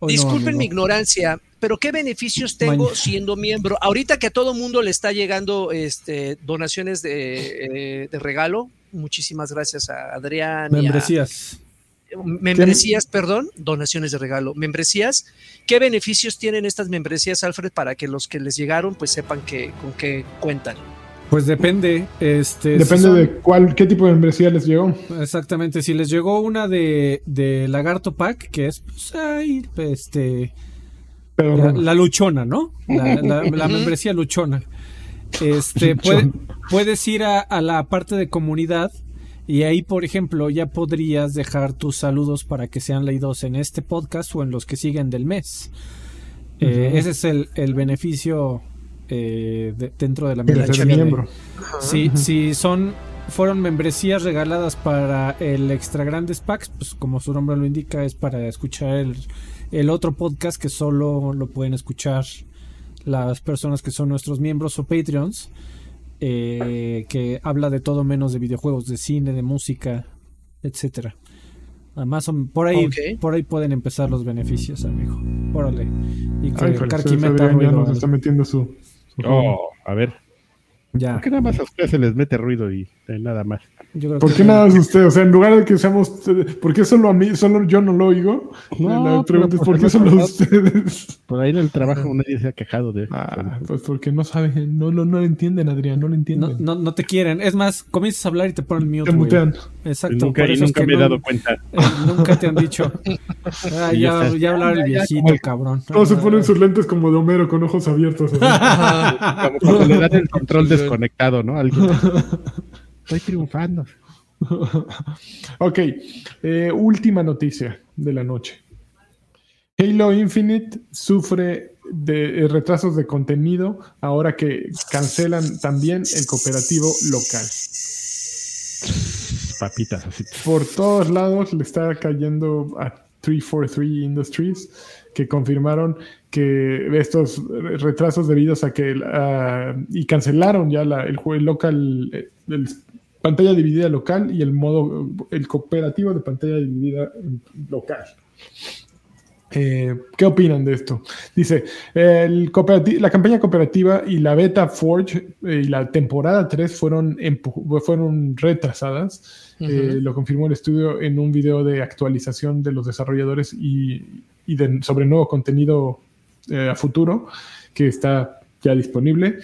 No, Disculpen mi ignorancia, pero ¿qué beneficios tengo siendo miembro? Ahorita que a todo mundo le está llegando este, donaciones de, eh, de regalo, muchísimas gracias a Adrián. y a- Membresías. perdón, donaciones de regalo, membresías. ¿Qué beneficios tienen estas membresías, Alfred, para que los que les llegaron pues sepan que, con qué cuentan? Pues depende. Este, si Depende son- de cuál, qué tipo de membresía les llegó. Exactamente, si les llegó una de, de Lagarto Pack, que es pues, ay, este, Pero la, la luchona, ¿no? La, la- <laughs> membresía luchona. Este, puede- puedes ir a, a la parte de comunidad y ahí, por ejemplo, ya podrías dejar tus saludos para que sean leídos en este podcast o en los que siguen del mes. Eh, ese es el, el beneficio eh, de- dentro de la membresía. miembro. si, si son fueron membresías regaladas para el Extra Grandes Packs, pues como su nombre lo indica, es para escuchar el, el otro podcast que solo lo pueden escuchar las personas que son nuestros miembros o Patreons, eh, que habla de todo menos de videojuegos, de cine, de música, etcétera. Además, por ahí, por ahí pueden empezar los beneficios, amigo. Órale. Y que Ay, híjole, Karki ese meta Adrián ya nos está metiendo su. su Oh, a ver. Ya, ¿Por qué nada más a ustedes se les mete ruido y eh, nada más? yo creo ¿Por que- qué nada más usted? O sea, en lugar de que seamos. ¿Por qué solo a mí? Solo yo no lo oigo. No, la pregunta es: ¿por qué solo favor. ustedes? Por ahí en el trabajo nadie se ha quejado de Ah, pues porque no saben. No, no, no lo entienden, Adrián. No lo No, entienden. no, no te quieren. Es más, comienzas a hablar y te ponen mute. Te güey. mutean. Exacto. Y nunca, por y eso es nunca que me he no- dado cuenta. eh, nunca te han dicho. <laughs> Ah, ya ya, ya hablaba el viejito, cabrón. Todos se ponen sus lentes como de Homero con ojos abiertos. <laughs> <laughs> Como cuando le dan el control desconectado, ¿no? Alguien. <laughs> Estoy triunfando. ok, eh, última noticia de la noche. Halo Infinite sufre de eh, retrasos de contenido ahora que cancelan también el cooperativo local. Papitas así. Por todos lados le está cayendo a 343 Industries que confirmaron que estos retrasos debidos a que y cancelaron ya la- el juego local eh, el pantalla dividida local y el modo el cooperativo de pantalla dividida local. Eh, ¿Qué opinan de esto? Dice, el la campaña cooperativa y la beta Forge eh, y la temporada 3 fueron, fueron retrasadas. Eh, lo confirmó el estudio en un video de actualización de los desarrolladores y, y de, sobre nuevo contenido a futuro que está ya disponible.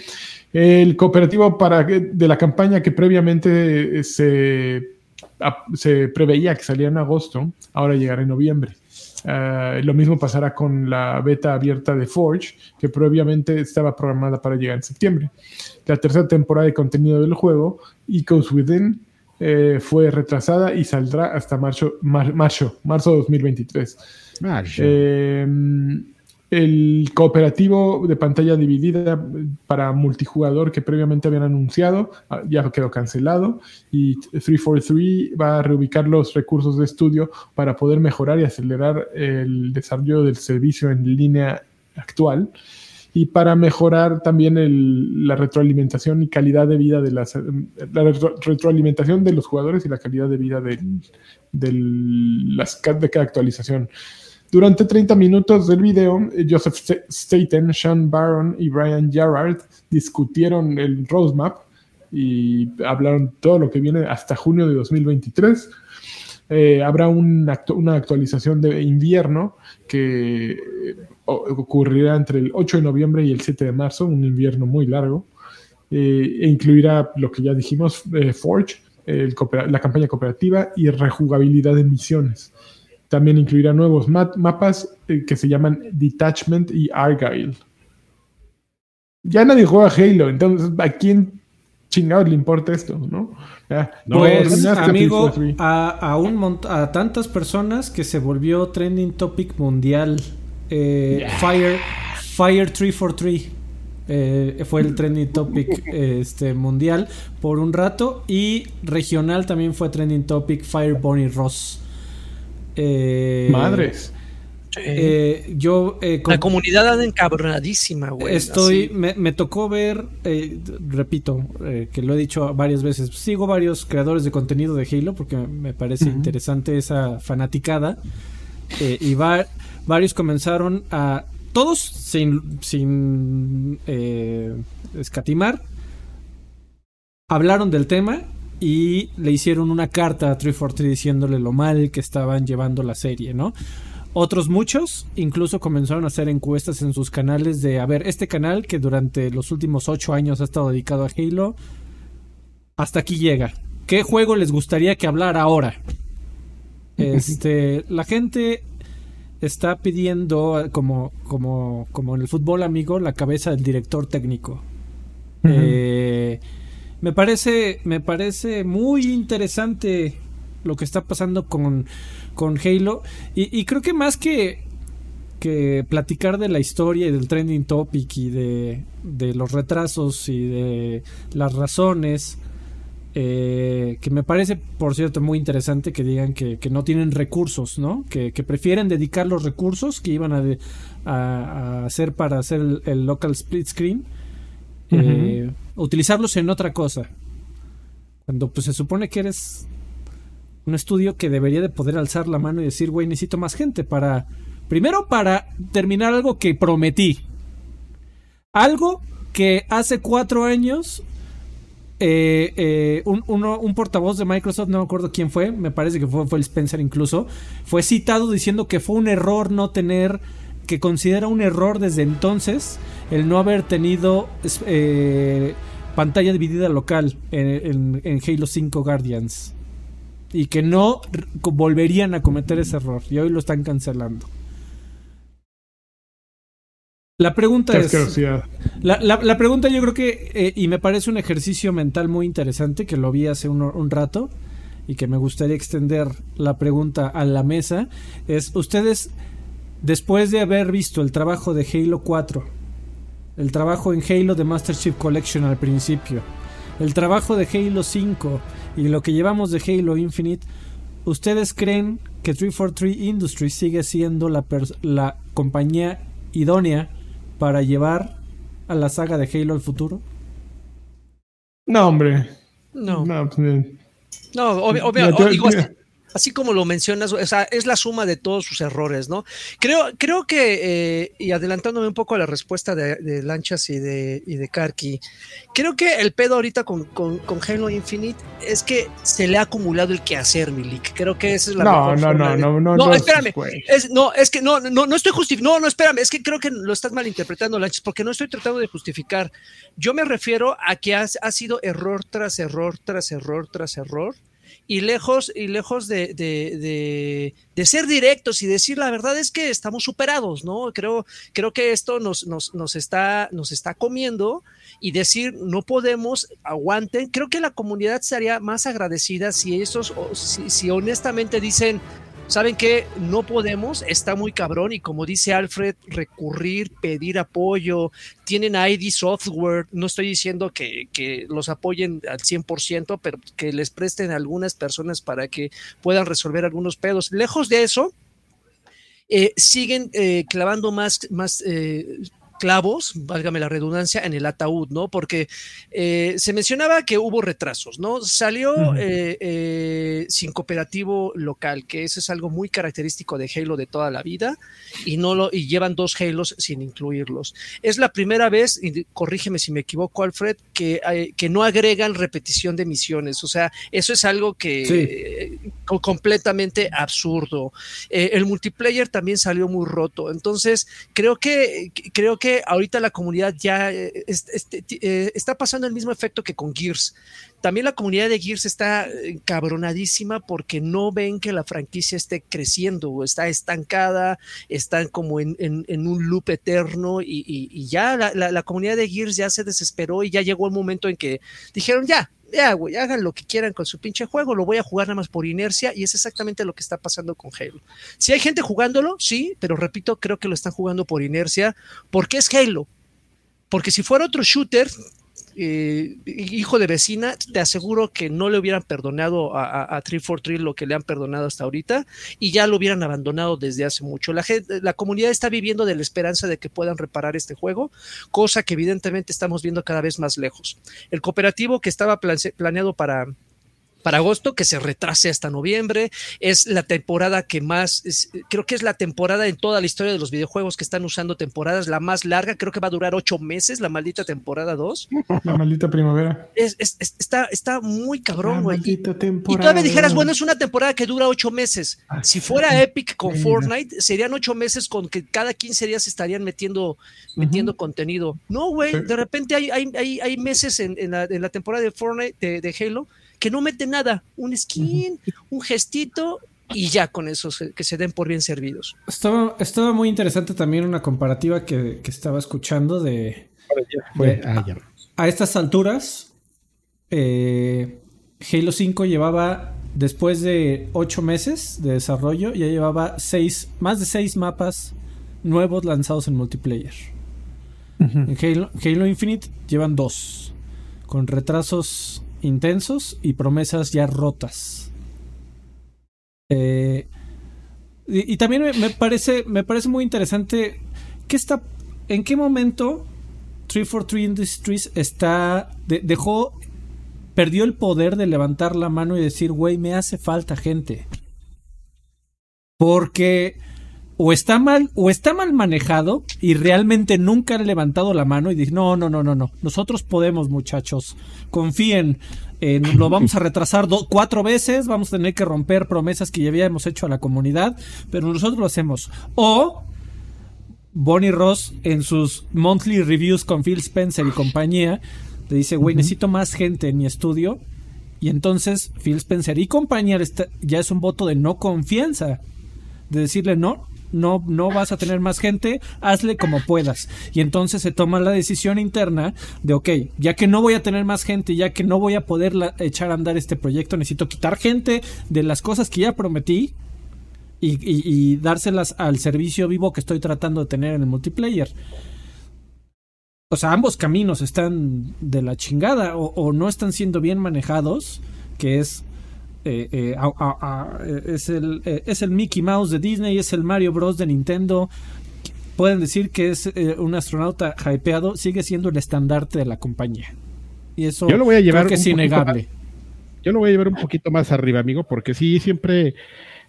El cooperativo para, de la campaña que previamente se, se preveía que salía en agosto, ahora llegará en noviembre. Eh, lo mismo pasará con la beta abierta de Forge, que previamente estaba programada para llegar en septiembre. La tercera temporada de contenido del juego, Echoes Within, eh, fue retrasada y saldrá hasta marzo, marzo, marzo 2023. Eh, el cooperativo de pantalla dividida para multijugador que previamente habían anunciado ah, ya quedó cancelado y 343 va a reubicar los recursos de estudio para poder mejorar y acelerar el desarrollo del servicio en línea actual y para mejorar también la retroalimentación y calidad de vida de las la retroalimentación de los jugadores y la calidad de vida de, de las de cada actualización. Durante 30 minutos del video, Joseph Staten, Sean Barron y Brian Gerard discutieron el roadmap y hablaron todo lo que viene hasta junio de 2023. Eh, habrá una actualización de invierno que eh, ocurrirá entre el 8 de noviembre y el 7 de marzo, un invierno muy largo, eh, e incluirá lo que ya dijimos, Forge, la campaña cooperativa y rejugabilidad de misiones. También incluirá nuevos mapas eh, que se llaman Detachment y Argyle. Ya nadie juega Halo, entonces ¿a quién chingados le importa esto, no? pues, amigo, a, un a tantas personas que se volvió trending topic mundial. Eh, Fire, Fire 343 eh, fue el trending topic este, mundial por un rato y regional también fue trending topic Fire Bonnie Ross. Eh, Madres. Eh, yo eh, la comunidad anda encabronadísima, güey. Estoy, me, tocó ver, repito, que lo he dicho varias veces. Sigo varios creadores de contenido de Halo porque me parece interesante esa fanaticada. y varios comenzaron a, todos sin, sin escatimar, hablaron del tema y le hicieron una carta a 343 diciéndole lo mal que estaban llevando la serie, ¿no? Otros muchos incluso comenzaron a hacer encuestas en sus canales de, a ver, este canal que durante los últimos ocho años ha estado dedicado a Halo, hasta aquí llega. ¿Qué juego les gustaría que hablara ahora? <laughs> Este, la gente está pidiendo, como, como, como en el fútbol amigo, la cabeza del director técnico. eh, me parece, me parece muy interesante lo que está pasando con, con Halo. Y, creo que más que, que platicar de la historia y del trending topic y de, de los retrasos y de las razones, eh, que me parece, por cierto, muy interesante que digan que, no tienen recursos, ¿no? Que, prefieren dedicar los recursos que iban a, a, hacer para hacer el, local split screen. Eh, utilizarlos en otra cosa. Cuando pues se supone que eres un estudio que debería de poder alzar la mano y decir, güey, necesito más gente para... Primero para terminar algo que prometí. Algo que hace cuatro años eh, eh, un, portavoz de Microsoft, no me acuerdo quién fue, me parece que fue, fue, el Spencer incluso, fue citado diciendo que fue un error no tener, que considera un error desde entonces el no haber tenido eh, pantalla dividida local en, Halo 5 Guardians. Y que no volverían a cometer ese error. Y hoy lo están cancelando. La pregunta es. La, pregunta yo creo que. Eh, y me parece un ejercicio mental muy interesante que lo vi hace un, un, rato. Y que me gustaría extender la pregunta a la mesa. Es: ¿Ustedes, después de haber visto el trabajo de Halo 4 el trabajo en Halo de Master Chief Collection al principio, el trabajo de Halo 5 y lo que llevamos de Halo Infinite, ¿ustedes creen que 343 Industries sigue siendo la, la compañía idónea para llevar a la saga de Halo al futuro? No, hombre. No. No, pues, no obviamente. Así como lo mencionas, o sea, es la suma de todos sus errores, ¿no? Creo, creo que, eh, y adelantándome un poco a la respuesta de, Lanchas y de, y de Karki, creo que el pedo ahorita con, con, Halo Infinite es que se le ha acumulado el quehacer, Milik. Creo que esa es la no, no, no, no, no, no, espérame. Es, no, es que no, no, no estoy justificando. No, no, espérame. Es que creo que lo estás malinterpretando, Lanchas, porque no estoy tratando de justificar. Yo me refiero a que ha, ha sido error tras error, tras error, tras error y lejos, y lejos de, de, de, ser directos y decir la verdad es que estamos superados, ¿no? Creo, creo que esto nos, nos, nos, está, nos está comiendo y decir no podemos, aguanten. Creo que la comunidad estaría más agradecida si esos, si, si honestamente dicen, ¿Saben que No podemos, está muy cabrón y como dice Alfred, recurrir, pedir apoyo, tienen ID Software, no estoy diciendo que, los apoyen al 100%, pero que les presten a algunas personas para que puedan resolver algunos pedos. Lejos de eso, eh, siguen eh, clavando más, más eh, clavos, válgame la redundancia, en el ataúd, ¿no? Porque eh, se mencionaba que hubo retrasos, ¿no? Salió eh, eh, sin cooperativo local, que eso es algo muy característico de Halo de toda la vida, y no lo, y llevan dos Halos sin incluirlos. Es la primera vez, y corrígeme si me equivoco, Alfred, que, que no agregan repetición de misiones. O sea, eso es algo que completamente absurdo. el multiplayer también salió muy roto. Entonces, creo que creo que que ahorita la comunidad ya eh, eh, está pasando el mismo efecto que con Gears. También la comunidad de Gears está cabronadísima porque no ven que la franquicia esté creciendo, está estancada, están como en, un loop eterno y, ya la, comunidad de Gears ya se desesperó y ya llegó el momento en que dijeron ya, ya, güey, hagan lo que quieran con su pinche juego, lo voy a jugar nada más por inercia y es exactamente lo que está pasando con Halo. Si hay gente jugándolo, sí, pero repito, creo que lo están jugando por inercia porque es Halo. Porque si fuera otro shooter, eh, hijo de vecina, te aseguro que no le hubieran perdonado a, a, 343 lo que le han perdonado hasta ahorita y ya lo hubieran abandonado desde hace mucho. La, la comunidad está viviendo de la esperanza de que puedan reparar este juego, cosa que evidentemente estamos viendo cada vez más lejos. El cooperativo que estaba planeado para para agosto, que se retrase hasta noviembre. Es la temporada que más, creo que es la temporada en toda la historia de los videojuegos que están usando temporadas, la más larga, creo que va a durar ocho meses, la maldita temporada 2. La maldita primavera. está, está muy cabrón, güey. Y, todavía dijeras, bueno, es una temporada que dura ocho meses. si fuera Epic con Fortnite, serían ocho meses con que cada 15 días estarían metiendo, metiendo contenido. No, güey, de repente hay, hay, hay, meses en, la, en, la, temporada de Fortnite, de Halo, que no mete nada, un skin, un gestito y ya con eso que se den por bien servidos. Estaba, estaba muy interesante también una comparativa que, estaba escuchando de, ah, a, estas alturas eh, Halo 5 llevaba después de 8 meses de desarrollo ya llevaba seis, más de 6 mapas nuevos lanzados en multiplayer. En Halo, Halo Infinite llevan 2 con retrasos intensos y promesas ya rotas. Eh, y, también me, parece, me parece muy interesante que está, en qué momento 343 Industries está, dejó, perdió el poder de levantar la mano y decir, güey, me hace falta gente. Porque o está mal o está mal manejado y realmente nunca han levantado la mano y dicen no no no no no nosotros podemos muchachos confíen lo vamos a retrasar cuatro veces vamos a tener que romper promesas que ya habíamos hecho a la comunidad pero nosotros lo hacemos o Bonnie Ross en sus monthly reviews con Phil Spencer y compañía le dice güey necesito más gente en mi estudio y entonces Phil Spencer y compañía ya es un voto de no confianza de decirle no no, no vas a tener más gente, hazle como puedas. Y entonces se toma la decisión interna de, ok, ya que no voy a tener más gente, ya que no voy a poder echar a andar este proyecto, necesito quitar gente de las cosas que ya prometí y, dárselas al servicio vivo que estoy tratando de tener en el multiplayer. O sea, ambos caminos están de la chingada o no están siendo bien manejados, que es eh, eh, eh, es, el, es el Mickey Mouse de Disney, es el Mario Bros de Nintendo. Pueden decir que es un astronauta hypeado, sigue siendo el estandarte de la compañía. Y eso Yo lo voy a llevar que es innegable. yo lo voy a llevar un poquito más arriba, amigo, porque sí, siempre,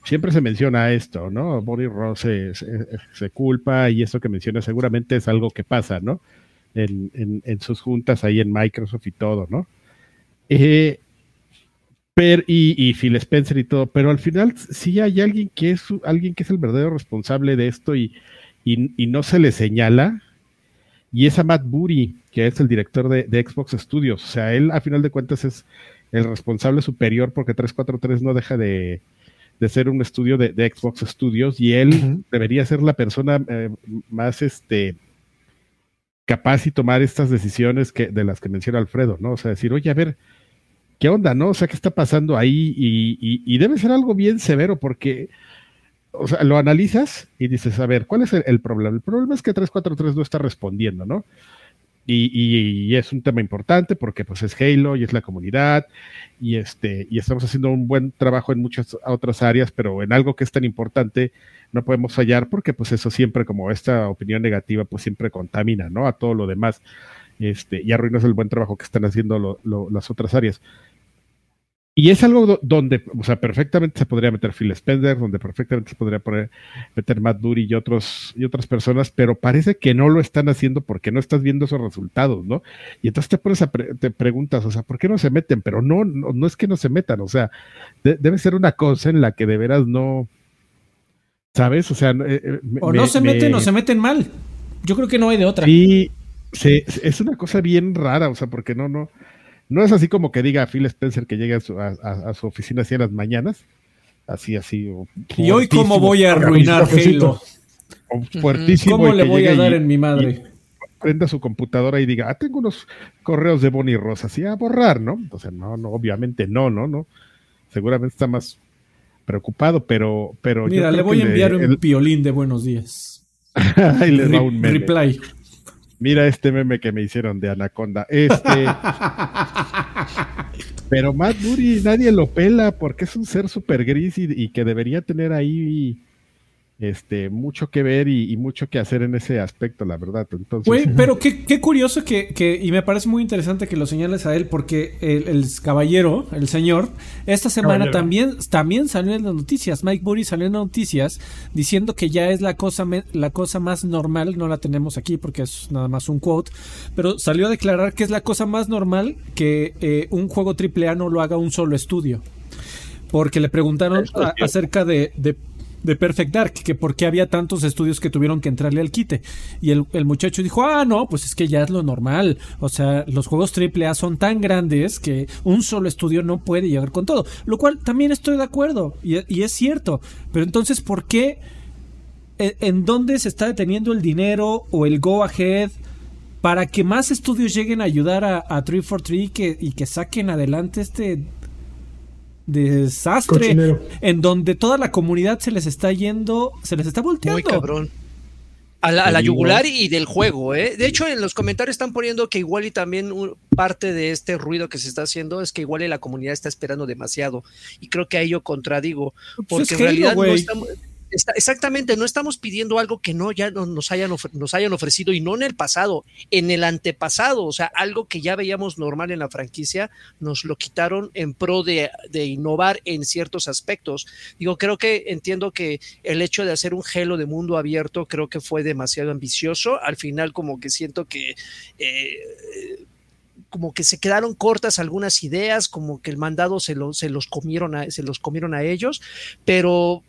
siempre se menciona esto, ¿no? Bonnie Ross se, culpa y eso que menciona seguramente es algo que pasa, ¿no? En, en, sus juntas ahí en Microsoft y todo, ¿no? Eh, y, y, Phil Spencer y todo, pero al final sí hay alguien que es alguien que es el verdadero responsable de esto y, y, no se le señala, y es a Matt Booty, que es el director de, Xbox Studios. O sea, él a final de cuentas es el responsable superior porque 343 no deja de, ser un estudio de, Xbox Studios y él debería ser la persona eh, más este capaz y tomar estas decisiones que, de las que menciona Alfredo, ¿no? O sea, decir, oye, a ver, ¿qué onda, no? O sea, ¿qué está pasando ahí? Y, debe ser algo bien severo porque, o sea, lo analizas y dices, a ver, ¿cuál es el, problema? El problema es que 343 no está respondiendo, ¿no? Y, es un tema importante porque pues es Halo y es la comunidad y este y estamos haciendo un buen trabajo en muchas otras áreas, pero en algo que es tan importante no podemos fallar porque pues eso siempre como esta opinión negativa pues siempre contamina, ¿no? A todo lo demás este, y arruinas el buen trabajo que están haciendo las otras áreas. Y es algo donde, o sea, perfectamente se podría meter Phil Spencer, donde perfectamente se podría poner, meter Matt Dury y, otros, y otras personas, pero parece que no lo están haciendo porque no estás viendo esos resultados, ¿no? Y entonces te pones a te preguntas, o sea, ¿por qué no se meten? Pero no, no, es que no se metan, o sea, debe ser una cosa en la que de veras no, ¿sabes? O sea, eh, eh, o no se meten o se meten mal. Yo creo que no hay de otra. Sí, Sí, es una cosa bien rara, o sea, porque no, no, no es así como que diga Phil Spencer que llegue a su, a, su oficina así en las mañanas, así, así. ¿Y hoy cómo voy a arruinar Halo? Fuertísimo. ¿Cómo le voy a dar en mi madre? prenda su computadora y diga, ah, tengo unos correos de Bonnie Rosa, así a borrar, ¿no? Entonces, no, no, obviamente no, no, no. Seguramente está más preocupado, pero, pero. Mira, le voy a enviar un piolín de buenos días. <laughs> Ahí le da un meme. Reply. Mira este meme que me hicieron de Anaconda. Este. <laughs> pero Matt nadie lo pela porque es un ser súper gris y, que debería tener ahí este, mucho que ver y, mucho que hacer en ese aspecto, la verdad. Entonces, <laughs> pero qué, qué curioso que, y me parece muy interesante que lo señales a él, porque el, caballero, el señor, esta semana también, también salió en las noticias. Mike Burry salió en las noticias diciendo que ya es la cosa, la cosa más normal, no la tenemos aquí porque es nada más un quote, pero salió a declarar que es la cosa más normal que eh, un juego AAA no lo haga un solo estudio. Porque le preguntaron acerca de de Perfect Dark, que por qué había tantos estudios que tuvieron que entrarle al quite. Y el, muchacho dijo, ah, no, pues es que ya es lo normal. O sea, los juegos AAA son tan grandes que un solo estudio no puede llegar con todo. Lo cual también estoy de acuerdo, y, es cierto. Pero entonces, ¿por qué? ¿En, ¿En dónde se está deteniendo el dinero o el go ahead? para que más estudios lleguen a ayudar a, a 343 que, y que saquen adelante este desastre en donde toda la comunidad se les está yendo, se les está volteando. Muy cabrón. A la, yugular y del juego, ¿eh? De hecho, en los comentarios están poniendo que igual y también parte de este ruido que se está haciendo es que igual y la comunidad está esperando demasiado. Y creo que a ello contradigo. Pues porque en realidad no estamos exactamente, no estamos pidiendo algo que no ya nos hayan, nos hayan ofrecido y no en el pasado, en el antepasado, o sea, algo que ya veíamos normal en la franquicia, nos lo quitaron en pro de, innovar en ciertos aspectos. Digo, creo que entiendo que el hecho de hacer un gelo de mundo abierto creo que fue demasiado ambicioso. Al final como que siento que... Eh, como que se quedaron cortas algunas ideas, como que el mandado se, se los comieron a, se los comieron a ellos, pero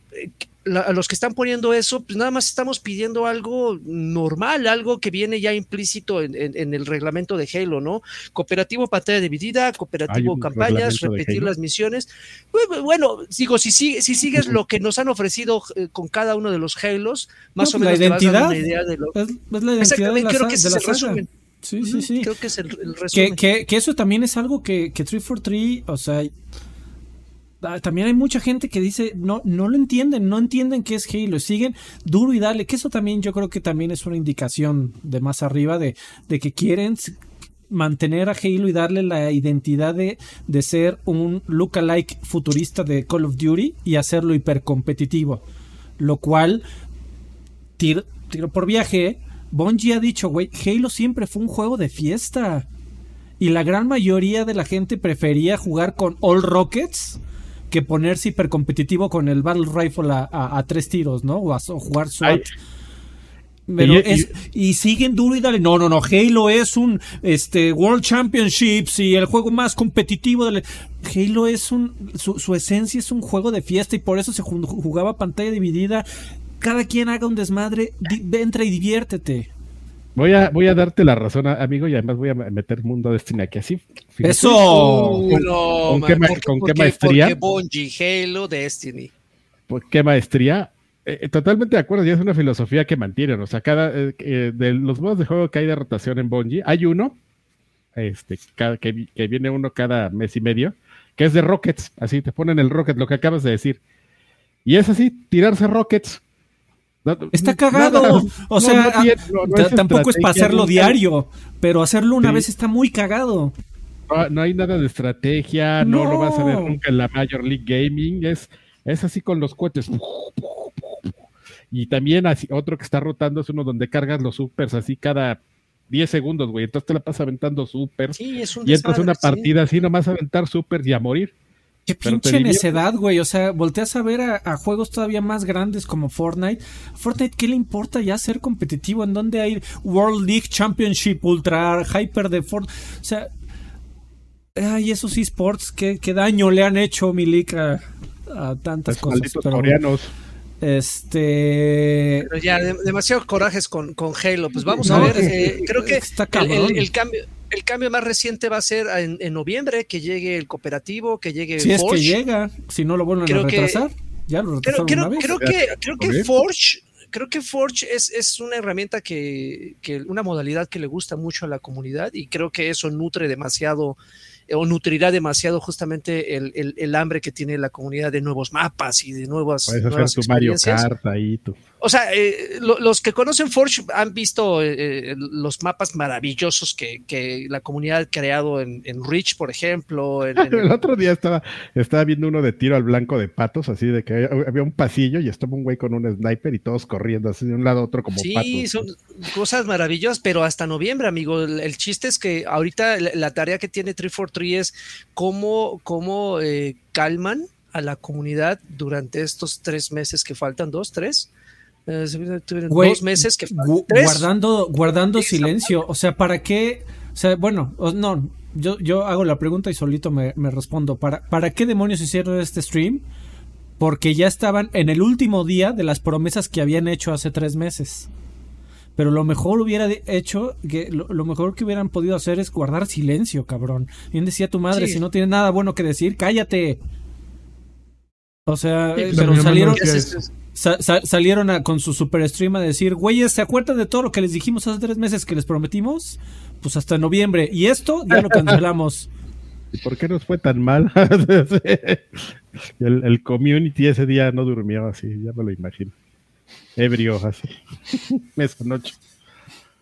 a los que están poniendo eso, pues nada más estamos pidiendo algo normal, algo que viene ya implícito en, el reglamento de Halo, ¿no? Cooperativo pantalla dividida, cooperativo campañas, repetir las misiones. Bueno, digo, si, si, si sigues lo que nos han ofrecido eh, con cada uno de los Halos, más o menos la identidad, una idea de lo es, la identidad de la, creo que ese es el resumen. Sí, sí, sí. Creo que es el, resumen. Que, que, eso también es algo que, que 343, o sea, también hay mucha gente que dice, no, no lo entienden, no entienden qué es Halo, siguen duro y dale, que eso también yo creo que también es una indicación de más arriba de, de que quieren mantener a Halo y darle la identidad de, de ser un lookalike futurista de Call of Duty y hacerlo hipercompetitivo. Lo cual, tiro, por viaje, Bungie ha dicho, güey, Halo siempre fue un juego de fiesta. Y la gran mayoría de la gente prefería jugar con All Rockets que ponerse hipercompetitivo con el Battle Rifle a, tres tiros, ¿no? O, a, jugar SWAT. y, siguen duro y dale. No, no, no. Halo es un este, World Championships y el juego más competitivo. Del... Halo es un. Su, su, esencia es un juego de fiesta y por eso se jugaba pantalla dividida. Cada quien haga un desmadre. entra y diviértete. Voy a, voy a darte la razón, amigo, y además voy a meter Mundo Destiny aquí así. ¡Eso! ¿Con, qué, maestría? Porque Bungie, Halo, Destiny. ¿Por qué maestría? Eh, eh, totalmente de acuerdo, y es una filosofía que mantienen. O sea, cada eh, de los modos de juego que hay de rotación en Bungie, hay uno, este, que, que, viene uno cada mes y medio, que es de Rockets. Así te ponen el Rocket, lo que acabas de decir. Y es así, tirarse Rockets Está cagado. o sea, tampoco es para hacerlo diario, pero hacerlo una vez está muy cagado. No, hay nada de estrategia, no. lo vas a ver nunca en la Major League Gaming. Es, es así con los cohetes. Y también así, otro que está rotando es uno donde cargas los supers así cada 10 segundos, güey. Entonces te la pasas aventando supers. y entras una partida así nomás a aventar supers y a morir. Qué pinche necedad, güey. O sea, volteas a ver a, juegos todavía más grandes como Fortnite. Fortnite, ¿qué le importa ya ser competitivo? ¿En dónde hay World League Championship Ultra Hyper de Fortnite? O sea, ay, esos esports, ¿qué, qué daño le han hecho, Milik, a, a tantas cosas. coreanos. Este. Pero ya, demasiado corajes con, con Halo. Pues vamos a ver. Eh, creo que el, cambio el cambio más reciente va a ser en, noviembre, que llegue el cooperativo, que llegue Si es que llega, si no lo vuelven a retrasar, ya lo retrasaron creo, una vez. Creo que, creo que Forge, creo que Forge es, es una herramienta que, que, una modalidad que le gusta mucho a la comunidad y creo que eso nutre demasiado o nutrirá demasiado justamente el, el, el, hambre que tiene la comunidad de nuevos mapas y de nuevas, Puedes hacer tu Mario Kart ahí, tú. O sea, eh, los que conocen Forge han visto eh, los mapas maravillosos que, que, la comunidad ha creado en, en Reach, por ejemplo. En, <laughs> el otro día estaba, estaba viendo uno de tiro al blanco de patos, así de que había un pasillo y estaba un güey con un sniper y todos corriendo así de un lado a otro como patos. Sí, son cosas maravillosas, pero hasta noviembre, amigo. El, chiste es que ahorita la, tarea que tiene 343 es cómo, cómo eh, calman a la comunidad durante estos tres meses que faltan, dos, tres eh, dos meses que guardando guardando silencio. o sea para qué o sea bueno no yo, yo hago la pregunta y solito me, respondo. Para para qué demonios hicieron este stream porque ya estaban en el último día de las promesas que habían hecho hace tres meses. Pero lo mejor hubiera hecho, que lo, mejor que hubieran podido hacer es guardar silencio, cabrón. Bien decía tu madre, si no tiene nada bueno que decir, cállate. O sea, pues, pero salieron, salieron con su super stream a decir, güeyes, ¿se acuerdan de todo lo que les dijimos hace tres meses que les prometimos? Pues hasta noviembre. Y esto ya lo cancelamos. <laughs> ¿Y por qué nos fue tan mal? <laughs> el, el, community ese día no durmió así, ya me lo imagino. Ebrio, así. <laughs> Esa noche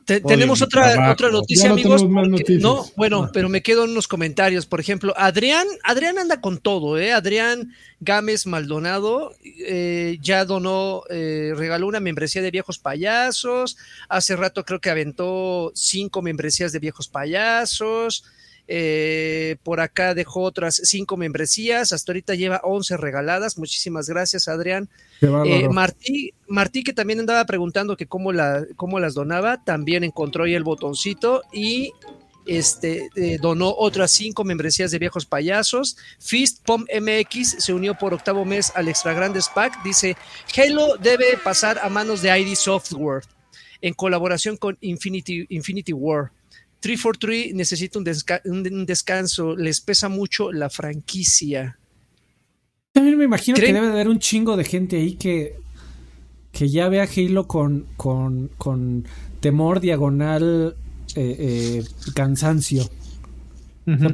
tenemos otra, otra noticia, amigos. No, <laughs> bueno, ah. pero me quedo en unos comentarios. Por ejemplo, Adrián, Adrián anda con todo, ¿eh? Adrián Gámez Maldonado eh, ya donó, eh, regaló una membresía de viejos payasos. Hace rato creo que aventó cinco membresías de viejos payasos. Eh, por acá dejó otras cinco membresías. Hasta ahorita lleva 11 regaladas. Muchísimas gracias, Adrián. Eh, Martí, Martí, que también andaba preguntando que cómo, la, cómo las donaba, también encontró ahí el botoncito y este, eh, donó otras cinco membresías de viejos payasos. Fist Pom MX se unió por octavo mes al Extra Grandes Pack. Dice: Halo debe pasar a manos de ID Software en colaboración con Infinity, Infinity War. 343 necesita un, descanso, les pesa mucho la franquicia. También me imagino que debe de haber un chingo de gente ahí que, que ya ve a Halo con, con, con temor, diagonal, eh, eh, cansancio.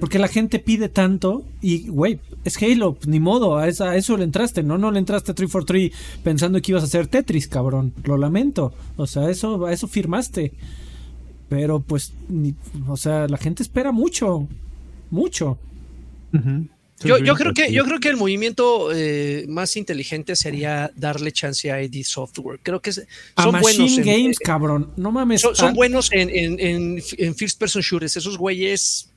porque la gente pide tanto y, güey, es Halo, ni modo, a, a, eso le entraste, ¿no? No le entraste a 343 pensando que ibas a hacer Tetris, cabrón. Lo lamento. O sea, eso, a eso firmaste. Pero pues, o sea, la gente espera mucho, mucho. Yo, yo, creo que, yo creo que el movimiento eh, más inteligente sería darle chance a ID Software. Creo que son buenos en, Games, cabrón. No mames. Son, buenos en, en, en, First Person Shooters. Esos güeyes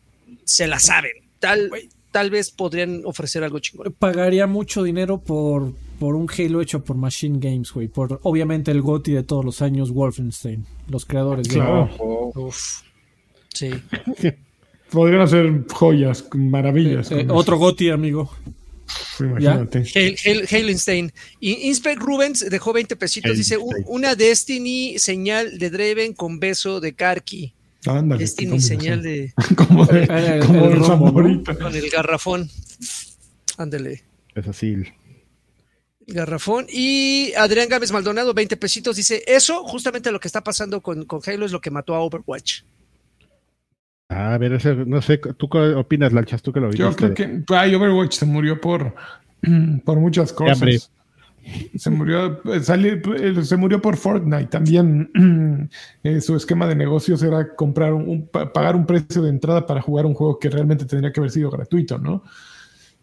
se la saben. Tal, tal vez podrían ofrecer algo chingón. Pagaría mucho dinero por, por un Halo hecho por Machine Games, güey. Por obviamente el GOTI de todos los años, Wolfenstein. Los creadores de. Claro. Uf. Sí. <laughs> Podrían hacer joyas, maravillas. Eh, con otro GOTI, amigo. eso, Imagínate. Y Inspect Rubens dejó 20 pesitos. Dice: "U- Halenstein. Una Destiny señal de Dreven con beso de Karki. Ándale, Destiny señal de. <laughs> como de, el- como el con el garrafón. Ándele. Es así. Garrafón. Y Adrián Gámez Maldonado, 20 pesitos. Dice: Eso, justamente lo que está pasando con, con Halo, es lo que mató a Overwatch. A ver, ese, no sé, ¿tú qué opinas, Lanchas? ¿Tú que lo viste? Yo creo que ay, Overwatch se murió por, <clears throat> por muchas hambre. cosas. Se murió, eh, sali- eh, se murió por Fortnite. También <clears throat> eh, su esquema de negocios era comprar un, un- pa- pagar un precio de entrada para jugar un juego que realmente tendría que haber sido gratuito, ¿no?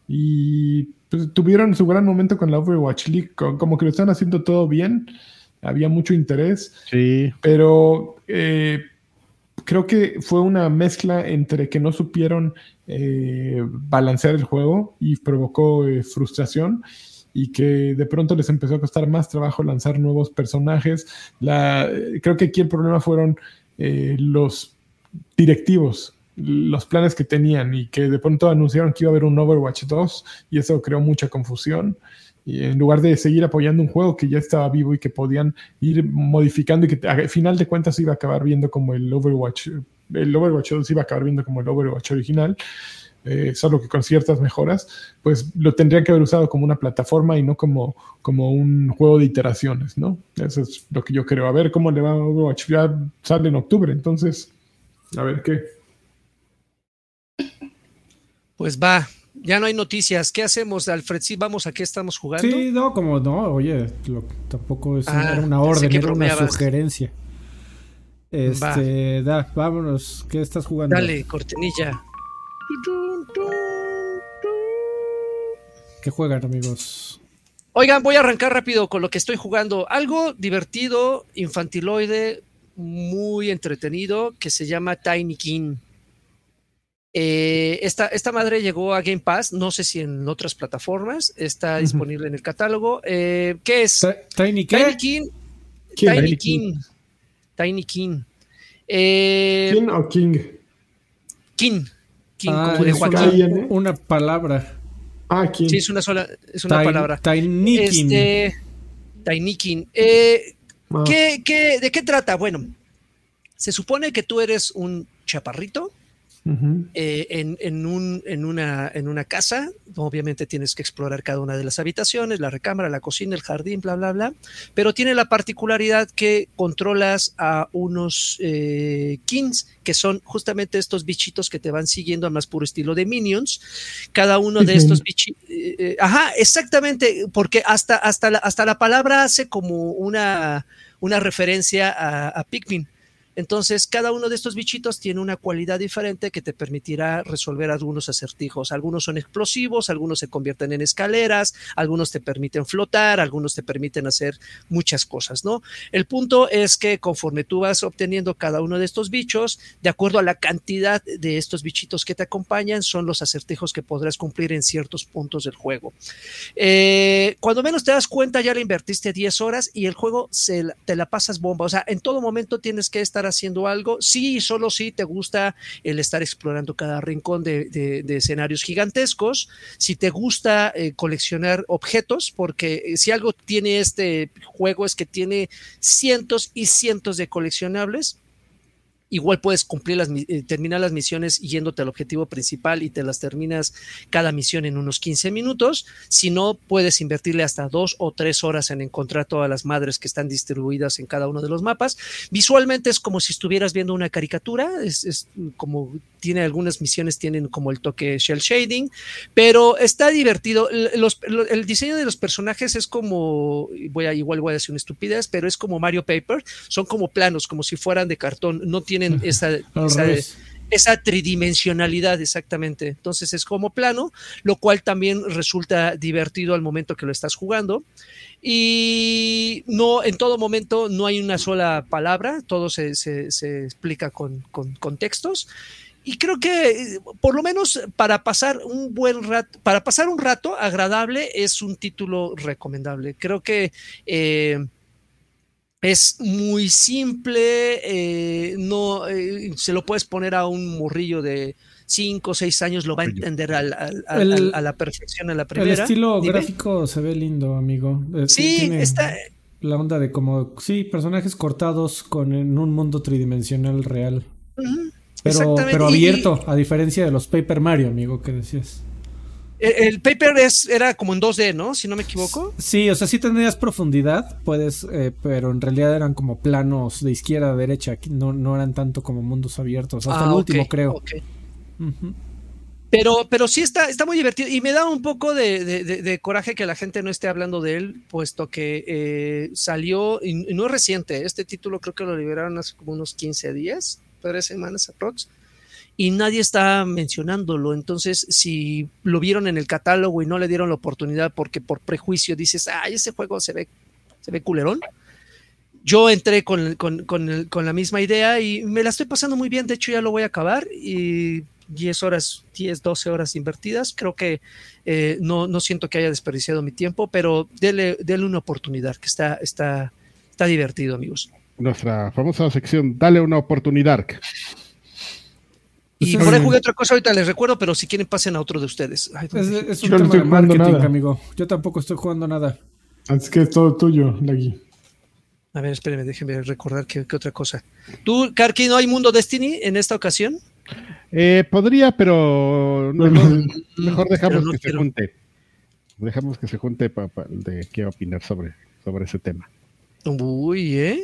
Y pues, tuvieron su gran momento con la Overwatch League, co- como que lo están haciendo todo bien. Había mucho interés Sí, pero eh, creo que fue una mezcla entre que no supieron eh, balancear el juego y provocó eh, frustración y que de pronto les empezó a costar más trabajo lanzar nuevos personajes. La, creo que aquí el problema fueron eh, los directivos, los planes que tenían y que de pronto anunciaron que iba a haber un Overwatch 2 y eso creó mucha confusión. En lugar de seguir apoyando un juego que ya estaba vivo y que podían ir modificando y que al final de cuentas iba a acabar viendo como el Overwatch, el Overwatch 2 se iba a acabar viendo como el Overwatch original, eh, solo que con ciertas mejoras, pues lo tendrían que haber usado como una plataforma y no como, como un juego de iteraciones, ¿no? Eso es lo que yo creo. A ver cómo le va a Overwatch. Ya sale en octubre, entonces, a ver qué. Pues va, ya no hay noticias. ¿Qué hacemos, Alfred? Sí, vamos a qué estamos jugando. Sí, no, como no, oye, lo- tampoco es Ah, era una pensé orden, era una sugerencia. Este, da, vámonos, ¿qué estás jugando? Dale, cortinilla. ¿Qué juegan, amigos? Oigan, voy a arrancar rápido con lo que estoy jugando. Algo divertido, infantiloide, muy entretenido, que se llama Tiny King. Eh, esta, esta madre llegó a Game Pass, no sé si en otras plataformas, está disponible en el catálogo. Eh, ¿Qué es? ¿Tiny qué? Tiny King. ¿Quién? Tiny Tiny King. Tiny King. Eh, ¿Quién o King? King. King, Ah, como de Joaquín. una, Joaquín. una palabra. Ah, King. Sí, es una sola, es una Tin- palabra. Tinykin. Este, Tiny King. Eh, Ah, ¿Qué, qué, de qué trata? Bueno, se supone que tú eres un chaparrito eh, en, en un- en una, en una casa. Obviamente tienes que explorar cada una de las habitaciones, la recámara, la cocina, el jardín, bla, bla, bla. Pero tiene la particularidad que controlas a unos eh, kings, que son justamente estos bichitos que te van siguiendo a más puro estilo de minions. Cada uno de estos bichitos. ajá, exactamente, porque hasta, hasta, la, hasta la palabra hace como una, una referencia a, a Pikmin. Entonces, cada uno de estos bichitos tiene una cualidad diferente que te permitirá resolver algunos acertijos. Algunos son explosivos, algunos se convierten en escaleras, algunos te permiten flotar, algunos te permiten hacer muchas cosas, ¿no? El punto es que conforme tú vas obteniendo cada uno de estos bichos, de acuerdo a la cantidad de estos bichitos que te acompañan, son los acertijos que podrás cumplir en ciertos puntos del juego. Eh, cuando menos te das cuenta, ya le invertiste 10 horas y el juego se, te la pasas bomba. O sea, en todo momento tienes que estar haciendo algo. Sí, solo si te gusta el estar explorando cada rincón de, de- de escenarios gigantescos. Si te gusta eh, coleccionar objetos, porque eh, si algo tiene este juego es que tiene cientos y cientos de coleccionables. Igual puedes cumplir las, eh, terminar las misiones yéndote al objetivo principal y te las terminas cada misión en unos 15 minutos. Si no, puedes invertirle hasta dos o tres horas en encontrar todas las madres que están distribuidas en cada uno de los mapas. Visualmente es como si estuvieras viendo una caricatura, es, como tiene algunas misiones, tienen como el toque shell shading, pero está divertido. El diseño de los personajes es como, voy a, igual voy a decir una estupidez, pero es como Mario Paper, son como planos, como si fueran de cartón, no tienen <laughs> esa, Al esa- revés. esa tridimensionalidad exactamente. Entonces es como plano, lo cual también resulta divertido al momento que lo estás jugando. Y no, en todo momento no hay una sola palabra, todo se, se- se explica con, con- con textos. y creo que por lo menos para pasar un buen rato, para pasar un rato agradable es un título recomendable. Creo que eh, es muy simple, eh, no se lo puedes poner a un morrillo de 5 o 6 años, lo va a entender al, al, al, a la perfección a la primera. El estilo gráfico se ve lindo, amigo. Sí, está la onda de como, sí, personajes cortados con en un mundo tridimensional real. pero, pero abierto, a diferencia de los Paper Mario, amigo, que decías. El, Paper es, era como en 2D, ¿no? Si no me equivoco. Sí, o sea, sí tendrías profundidad, puedes, eh, pero en realidad eran como planos de izquierda a derecha, no, no eran tanto como mundos abiertos, hasta el ah, último creo. Pero, pero sí está, está muy divertido y me da un poco de, coraje que la gente no esté hablando de él, puesto que eh, salió, y, no es reciente, este título creo que lo liberaron hace como unos 15 días, tres semanas aprox, y nadie está mencionándolo. Entonces, si lo vieron en el catálogo y no le dieron la oportunidad porque por prejuicio dices, ay, ese juego se ve, se ve culerón. Yo entré con, con, con la misma idea y me la estoy pasando muy bien. De hecho, ya lo voy a acabar y 10 horas, 10, 12 horas invertidas. Creo que eh, no, no siento que haya desperdiciado mi tiempo, pero dele, una oportunidad, que está, está, está divertido, amigos. Nuestra famosa sección, dale una oportunidad. Y por ahí jugué otra cosa, ahorita les recuerdo, pero si quieren pasen a otro de ustedes. es, un tema de marketing, amigo. Yo tampoco estoy jugando nada. Así que es todo tuyo, Lagui. A ver, espérenme, déjenme recordar qué, otra cosa. ¿Tú, Karki, no hay Mundo Destiny en esta ocasión? Eh, podría, pero mejor, dejamos que se junte. Dejamos que se junte para de qué opinar sobre, sobre ese tema. Uy, ¿eh?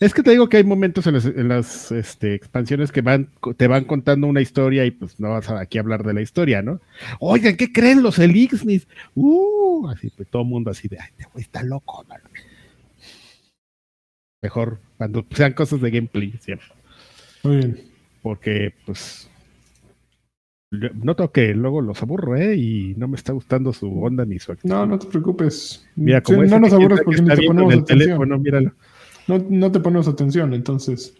Es que te digo que hay momentos en las, este, expansiones que van, te van contando una historia y pues no vas aquí a hablar de la historia, ¿no? Oigan, ¿qué creen los Elixnis? Uh, así, pues todo el mundo así de, ay, este está loco, Mejor cuando <laughs> sean cosas de gameplay, siempre. Muy bien porque pues noto que luego los aburro, ¿eh? Y no me está gustando su onda ni su actitud. No, no te preocupes. Mira, como no nos aburres porque ni te ponemos atención. Teléfono, míralo. No, no te ponemos atención, entonces.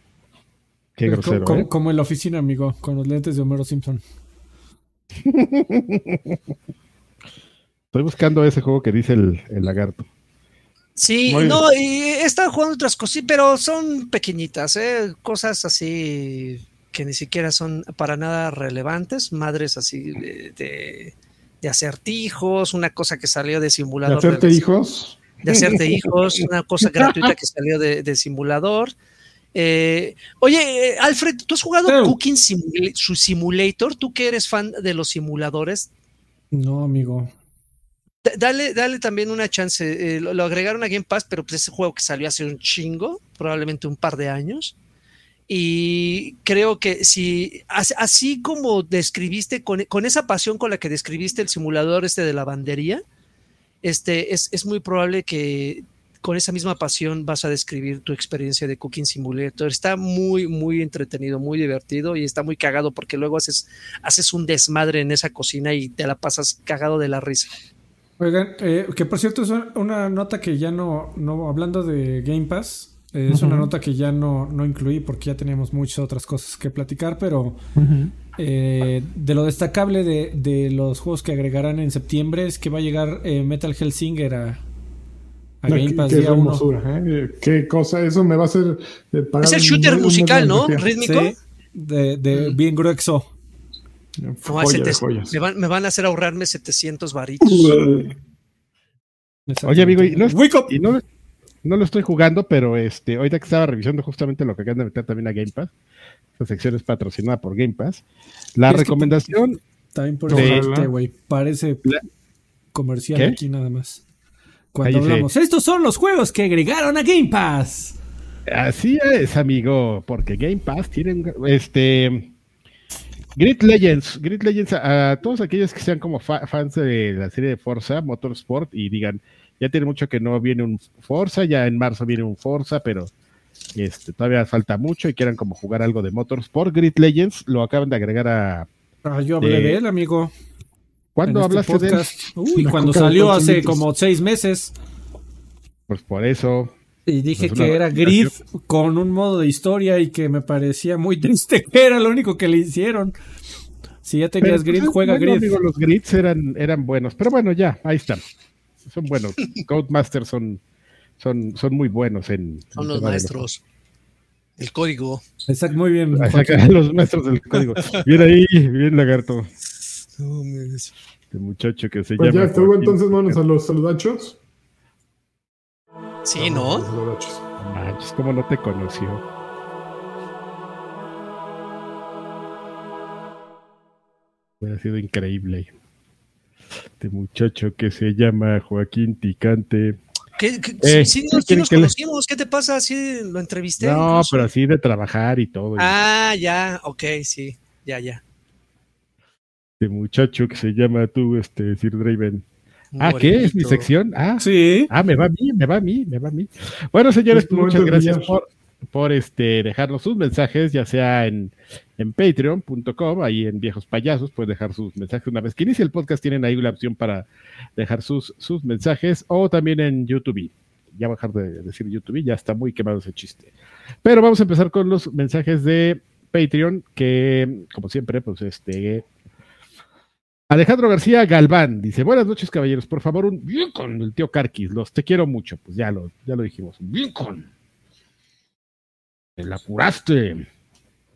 Qué grosero, como, ¿eh? como en la oficina, amigo, con los lentes de Homero Simpson. Estoy buscando ese juego que dice el, el lagarto. Sí, no, y he estado jugando otras cosas, pero son pequeñitas, ¿eh? cosas así que ni siquiera son para nada relevantes, madres así de, de, acertijos, una cosa que salió de simulador. ¿De hacerte hijos? De hacerte <laughs> hijos, una cosa gratuita que salió de, simulador. Eh, oye, eh, Alfred, ¿tú has jugado Cooking Simulator? ¿Tú que eres fan de los simuladores? No, amigo. dale, dale también una chance. Eh, lo, lo, agregaron a Game Pass, pero pues ese juego que salió hace un chingo, probablemente un par de años. Y creo que si, así como describiste, con, esa pasión con la que describiste el simulador este de lavandería, este, es, es, muy probable que con esa misma pasión vas a describir tu experiencia de Cooking Simulator. Está muy, muy entretenido, muy divertido y está muy cagado porque luego haces, haces un desmadre en esa cocina y te la pasas cagado de la risa. Oigan, eh, que por cierto es una nota que ya no, no hablando de Game Pass, eh, es una nota que ya no, no, incluí porque ya teníamos muchas otras cosas que platicar, pero eh, de lo destacable de, de, los juegos que agregarán en septiembre es que va a llegar eh, Metal Hellsinger a, a Game Pass qué, qué Qué cosa, eso me va a hacer Es el shooter musical, ¿no? Rítmico. de, de bien grueso. me, van, me, van, a hacer ahorrarme 700 varitos. Oye, amigo, y no, y no, no lo estoy jugando, pero este, ahorita que estaba revisando justamente lo que acaban de meter también a Game Pass, esta sección es patrocinada por Game Pass. La recomendación. También por este, güey. Parece comercial aquí nada más. Cuando hablamos, estos son los juegos que agregaron a Game Pass. Así es, amigo, porque Game Pass tienen este Grid Legends, Grid Legends a, todos aquellos que sean como fans de la serie de Forza Motorsport y digan, ya tiene mucho que no viene un Forza, ya en marzo viene un Forza, pero este, todavía falta mucho y quieran como jugar algo de Motorsport. Grid Legends lo acaban de agregar a. Ah, yo hablé de, él, amigo. ¿Cuándo este hablaste de él? Uy, cuando salió hace como seis meses. Pues por eso. Y dije Es una que era. Griff con un modo de historia y que me parecía muy <laughs> triste que era lo único que le hicieron. Si ya tenías pues, es juega bueno, Griff. amigo, los grids eran, eran buenos. Pero bueno, ya, ahí están. Son buenos. Codemasters son, son, son muy buenos en. Son en los maestros. El código. Exacto, muy bien. <laughs> Los maestros del código. Bien ahí, bien lagarto. Este muchacho que se Pues llama. ya estuvo, Joaquín. entonces vámonos a los saludachos. Sí, Los ¿no? saludachos. No manches, ¿cómo no te conoció? Hubiera sido increíble. Este muchacho que se llama Joaquín Ticante. ¿Qué, qué- Eh, sí, ¿qué nos, sí quieren nos que le- conocimos. ¿Qué te pasa? Sí, lo entrevisté. No, incluso. pero así de trabajar y todo. Ah, ya, ok, sí. Ya, ya. Este muchacho que se llama tú, este Sir Draven. Ah, ¿qué? ¿Es mi sección? Ah, Sí. Ah, me va a mí, me va a mí, me va a mí. Bueno, señores, pues, muchas gracias por, por este, dejarnos sus mensajes, ya sea en, en patreon.com, ahí en Viejos Payasos, pueden dejar sus mensajes una vez que inicie el podcast, tienen ahí la opción para dejar sus, sus mensajes, o también en YouTube. Ya dejar de decir YouTube, ya está muy quemado ese chiste. Pero vamos a empezar con los mensajes de Patreon, que como siempre, pues este... Alejandro García Galván dice: Buenas noches, caballeros. Por favor, un bien con el tío Carquis. Los te quiero mucho. Pues ya lo, ya lo dijimos. Bien con. La curaste.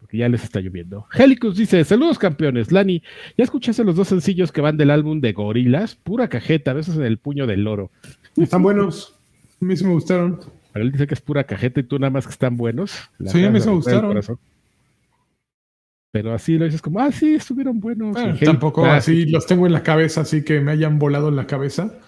Porque ya les está lloviendo. Helicus dice: Saludos, campeones. Lani, ¿ya escuchaste los dos sencillos que van del álbum de Gorilas? Pura cajeta, besos en el puño del loro. Están buenos. A mí sí me gustaron. Pero él dice que es pura cajeta y tú nada más que están buenos. La Sí, a mí sí me gustaron. Pero así lo dices como, ah, sí, estuvieron buenos. Bueno, Helicus, tampoco así los tengo en la cabeza, así que me hayan volado en la cabeza.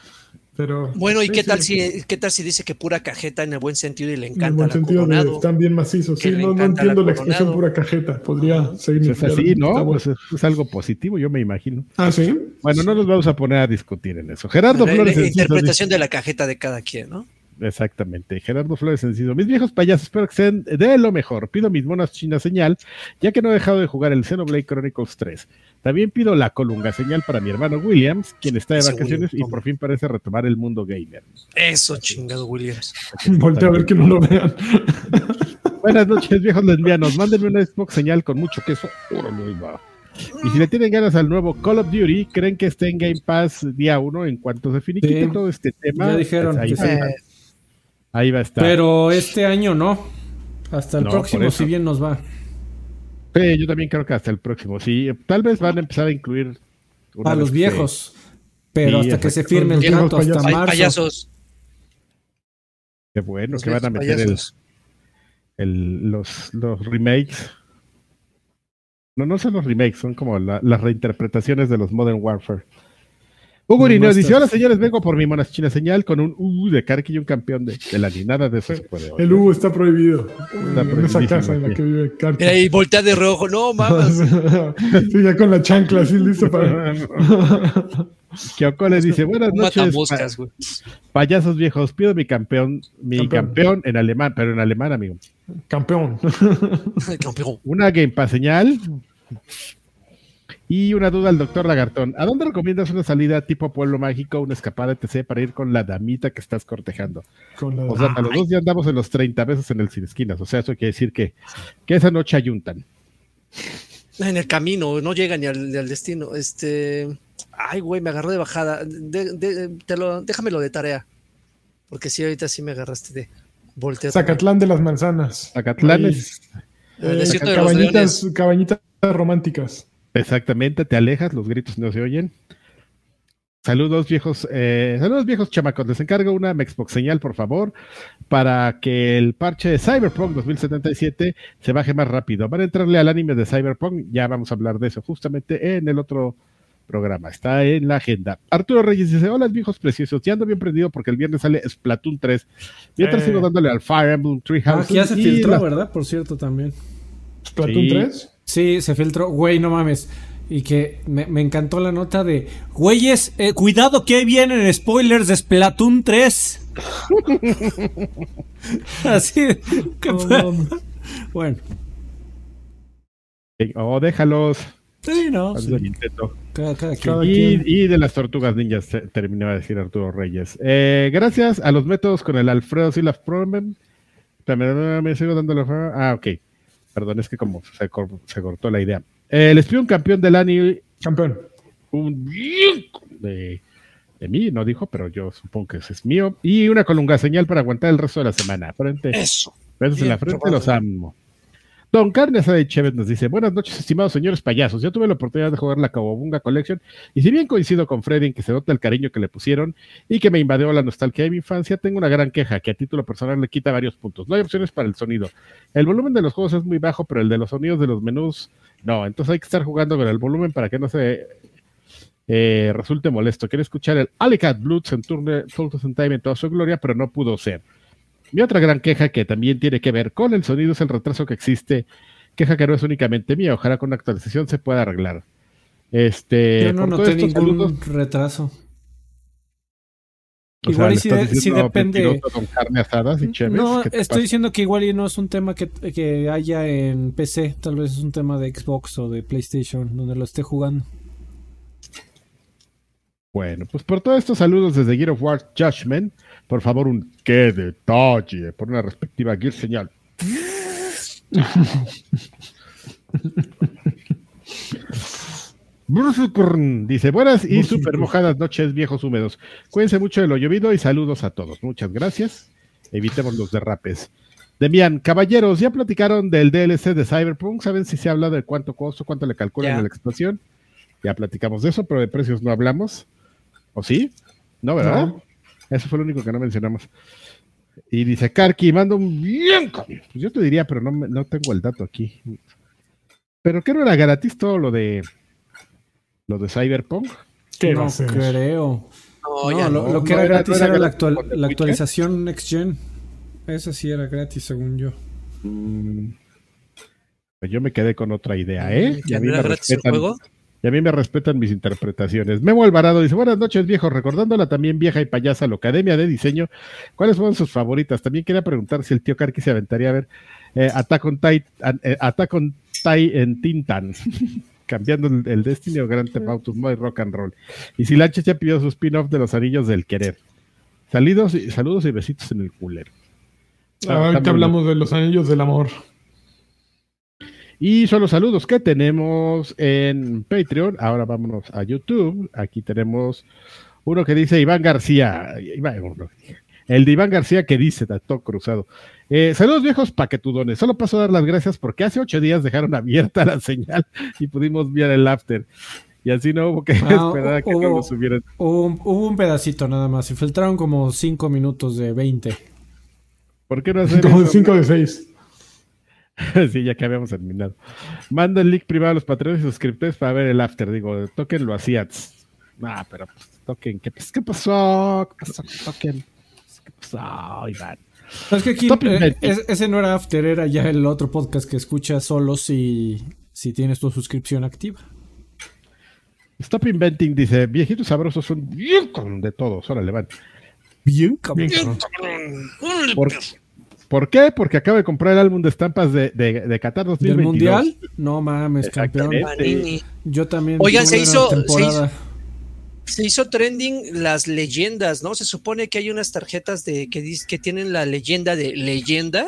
Pero Bueno, ¿y Sí, qué sí. tal si qué tal si dice que pura cajeta en el buen sentido y le en el encanta buen la sentido de coronado? están bien macizos. Sí, no, no encanta la entiendo la expresión Coronado. pura cajeta. Podría seguir. Pues es así, ¿no? Pues es, es algo positivo, yo me imagino. Ah, sí. Bueno, no nos vamos a poner a discutir en eso. Gerardo La- Flores la Enciso interpretación de la cajeta de cada quien, ¿no? Exactamente. Gerardo Flores Enciso. Mis viejos payasos, espero que sean de lo mejor. Pido mis monas chinas señal, ya que no he dejado de jugar el Xenoblade Chronicles 3. También pido la colunga señal para mi hermano Williams, quien está de Ese vacaciones y por fin parece retomar el mundo gamer. Eso, chingado Williams. Voltea a ver que no lo vean. <laughs> Buenas noches, viejos lesbianos. Mándenme una Xbox señal con mucho queso. Órale, ahí va. Y si le tienen ganas al nuevo Call of Duty, ¿creen que esté en Game Pass día uno en cuanto se finiquite Sí. todo este tema? Ya dijeron pues ahí, que va, Eh, ahí va a estar. Pero este año no. Hasta el No, próximo, si bien nos va. Sí, yo también creo que hasta el próximo. Sí, tal vez van a empezar a incluir A los que- viejos. Pero Sí, hasta que se firme el trato hasta. Hay marzo. payasos. Qué bueno los que van a meter el, payasos. el- los, los remakes. No, no son los remakes, son como la- las reinterpretaciones de los Modern Warfare. Hugo Irineo dice. Hola señores, vengo por mi monachina señal con un U de Karki y un campeón de, de la ni nada de eso se puede. El Hugo está prohibido. Está en esa casa en la que vive Carlos. Mira, y voltea de rojo. No, mamas. <laughs> sí, ya con la chancla así listo para. <laughs> Kyoko le dice: Buenas noches, pa- payasos viejos. Pido mi campeón, mi Campeón. campeón en alemán, pero en alemán, amigo. Campeón. <laughs> Campeón. Una Game Pass señal. Y una duda al doctor Lagartón. ¿A dónde recomiendas una salida tipo pueblo mágico, una escapada etc. para ir con la damita que estás cortejando? Con la- O sea, a los dos ya andamos en los 30 veces en el sin esquinas. O sea, eso quiere decir que, que esa noche ayuntan. En el camino, no llega ni al, ni al destino. Este. Ay, güey, me agarró de bajada. De- de- te lo, déjamelo de tarea. Porque sí, ahorita sí me agarraste de voltear. Zacatlán de las manzanas. Zacatlán Ahí. es El Eh, desierto de los cabañitas, cabañitas románticas. Exactamente, te alejas, los gritos no se oyen. Saludos viejos, eh, saludos viejos chamacos. Les encargo una Xbox señal, por favor, para que el parche de Cyberpunk 2077 se baje más rápido. Van a entrarle al anime de Cyberpunk, ya vamos a hablar de eso justamente en el otro programa. Está en la agenda. Arturo Reyes dice: Hola, viejos preciosos. Ya ando bien prendido porque el viernes sale Splatoon 3. Mientras Eh. sigo dándole al Fire Emblem Three Ah, que ya se filtró, la- ¿verdad? Por cierto, también. Splatoon Sí. 3. Sí, se filtró. Güey, no mames. Y que me, me encantó la nota de... Güeyes, eh, cuidado que vienen spoilers de Splatoon 3. <laughs> Así. ¿qué No fue? mames. <laughs> bueno, Oh, déjalos. Sí, no. Sí. Cada, cada. Cada Y, de las tortugas ninjas, te- terminaba de decir Arturo Reyes. Eh, gracias a los métodos con el Alfredo Silaf Problem. También me sigo dando la. Ah, ok. Perdón, es que como se, cor- se cortó la idea. Eh, el espión campeón del ANI, Campeón. un de, de mí, no dijo, pero yo supongo que ese es mío. Y una colunga señal para aguantar el resto de la semana. Frente. Eso. Besos en la frente, los amo. Don Carnes de Chévez nos dice, buenas noches, estimados señores payasos. Yo tuve la oportunidad de jugar la Cowabunga Collection y si bien coincido con Freddy en que se nota el cariño que le pusieron y que me invadió la nostalgia de mi infancia, tengo una gran queja que a título personal le quita varios puntos. No hay opciones para el sonido. El volumen de los juegos es muy bajo, pero el de los sonidos de los menús no. Entonces hay que estar jugando con el volumen para que no se eh, resulte molesto. Quería escuchar el Alicat Bloods en Turne Turtles in Time en toda su gloria, pero no pudo ser. Mi otra gran queja que también tiene que ver con el sonido es el retraso que existe. Queja que no es únicamente mía, ojalá con una actualización se pueda arreglar. Este, Yo no noté ningún saludos. retraso. O Igual sea, y si de- depende- mentiroso con carne asada y chéves. No, ¿qué te estoy pasa? diciendo que igual y no es un tema que, que haya en PC, tal vez es un tema de Xbox o de PlayStation, donde lo esté jugando. Bueno, pues por todo esto, saludos desde Gear of War Judgment. Por favor, un qué detalle por una respectiva Gear señal. Dice buenas y super mojadas noches, viejos húmedos. Cuídense mucho de lo llovido y saludos a todos. Muchas gracias. Evitemos los derrapes. Demian, caballeros, ya platicaron del DLC de Cyberpunk. ¿Saben si se habla de cuánto costo, cuánto le calculan a la expansión? Ya platicamos de eso, pero de precios no hablamos. ¿O sí? No, ¿verdad? No. Eso fue lo único que no mencionamos. Y dice Karki, manda un bien. Pues yo te diría, pero no, me- no tengo el dato aquí. Pero que no era gratis todo lo de lo de Cyberpunk. ¿Qué no creo. No, No, ya lo, no. lo que no era era- gratis no era era, la, actual- actualización Next Gen. Esa sí era gratis, según yo. Mm, pues yo me quedé con otra idea, ¿eh? Y ¿Que a mí no me era gratis el juego? Y a mí me respetan mis interpretaciones. Memo Alvarado dice, buenas noches, viejo, recordando la también vieja y payasa, la Academia de Diseño, ¿cuáles fueron sus favoritas? También quería preguntar si el tío Karki se aventaría a ver eh, Attack on Titan, eh, Attack on Titan, Tintan, <laughs> cambiando el, el Destiny o Grand Theft Auto Rock and Roll. Y si Lancha ya pidió su spin-off de los anillos del querer. Saludos y, saludos y besitos en el culero. Ah, Ahorita hablamos de los anillos del amor. Y son los saludos que tenemos en Patreon. Ahora vámonos a YouTube. Aquí tenemos uno que dice Iván García. Iván- El de Iván García que dice, todo cruzado. Eh, saludos viejos paquetudones. Solo paso a dar las gracias porque hace ocho días dejaron abierta la señal y pudimos ver el after. Y así no hubo que Ah, <laughs> esperar a que no hubo- lo subieran. Hubo un, hubo un pedacito nada más. Se filtraron como 5 minutos de 20. ¿Por qué no hacer Como eso? 5 de 6. <laughs> sí, ya que habíamos terminado. Manda el link privado a los patrones y suscriptores para ver el after. Digo, toquenlo así. Ah, pero pues, toquen. ¿Qué, ¿Qué pasó? ¿Qué pasó? Toquen. ¿Qué pasó, Iván? Es que aquí Stop eh, ese no era After, era ya el otro podcast que escuchas solo si, si tienes tu suscripción activa. Stop Inventing dice: Viejitos sabrosos son bien con de todos. Órale, van. Bien, Bien, Bien, cabrón. cabrón. ¿Por, ¿Por qué? Porque acabo de comprar el álbum de estampas de, de, de Qatar ¿Del 2022. mundial? No mames, campeón. Yo también. Oigan, se hizo- se temporada. Se hizo trending las leyendas, ¿no? Se supone que hay unas tarjetas de que, que tienen la leyenda de leyenda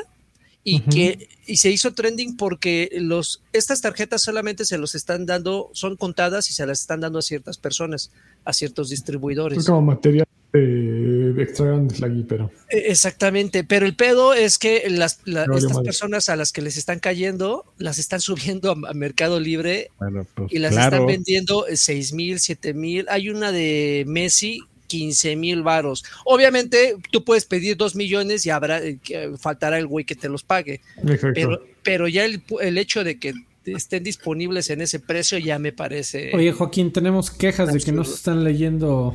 y que y se hizo trending porque los estas tarjetas solamente se los están dando, son contadas y se las están dando a ciertas personas, a ciertos distribuidores. Es como material de, de extra grandes la pero E- Exactamente, pero el pedo es que las, la- No, valió estas personas a las que les están cayendo, las están subiendo a, a Mercado Libre Bueno, pues y las claro. están vendiendo eh, seis mil, siete mil. Hay una de Messi, 15 mil varos. Obviamente, tú puedes pedir dos millones y habrá, eh, que faltará el güey que te los pague. Exacto. Pero, pero ya el, el hecho de que estén disponibles en ese precio ya me parece. Oye, Joaquín, tenemos quejas de que no se están leyendo.